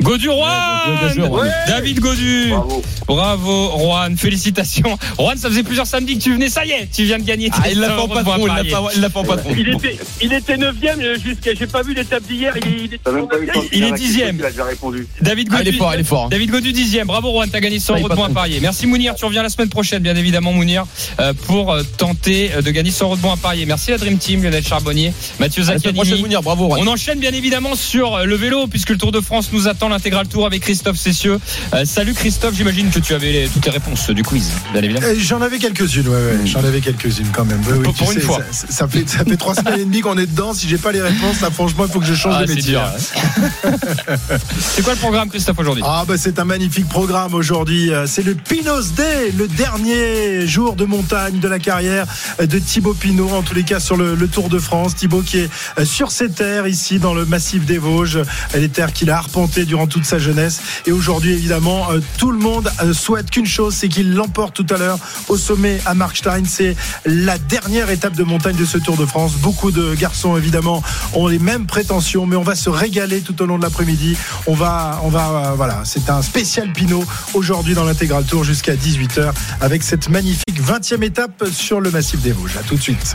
Godu Ouais, Juan. David Godu Bravo. Bravo Juan, félicitations. Juan, ça faisait plusieurs samedis que tu venais, ça y est, tu viens de gagner. Ah, il l'a 100 fait en patron, il l'a fait en patron. Il était, il était neuvième euh, jusqu'à. J'ai pas vu l'étape d'hier. Il, pas de Il est finir la question, dixième. Il a déjà répondu. David Ah, Godu. il est fort, il est fort. David Godu dixième. Bravo Juan, t'as gagné 100 Ah, il euros est de pas points trop. parier. Merci Mounir, tu reviens la semaine prochaine, bien évidemment Mounir, euh, pour euh, tenter de gagner 100 euros de points parier. Merci la Dream Team, Lionel Charbonnier, Mathieu À. Mounir, bravo, Juan. On enchaîne bien évidemment sur le vélo puisque le Tour de France nous attend l'intégral tour avec Christophe Cessieux. Euh, salut Christophe, j'imagine que tu avais les- toutes les réponses du quiz, bien? Évidemment. Euh, J'en avais quelques-unes, ouais, ouais. J'en avais quelques-unes quand même. Ouais, oui, Pour- tu une sais, fois. Ça, ça fait, ça fait trois semaines et demie qu'on est dedans. Si j'ai pas les réponses, là, franchement, il faut que je change Ah, de métier. dur. C'est quoi le programme Christophe aujourd'hui? Ah bah c'est un magnifique programme aujourd'hui. Euh, C'est le Pinos Day, le dernier jour de montagne de la carrière de Thibaut Pinot, en tous les cas sur le, le Tour de France. Thibaut qui est euh, sur ses terres ici dans le massif des Vosges, les terres qu'il a arpentées durant toute sa jeunesse. Et aujourd'hui évidemment, euh, tout le monde euh, souhaite qu'une chose, c'est qu'il l'emporte tout à l'heure au sommet à Markstein. C'est la dernière étape de montagne de ce Tour de France. Beaucoup de garçons évidemment ont les mêmes prétentions, mais on va se régaler tout au long de l'après-midi. On va, on va, euh, voilà, c'est un spécial Pinot aujourd'hui dans l'intégral tour jusqu'à 18h avec cette magnifique 20e étape sur le massif des Vosges. À tout de suite.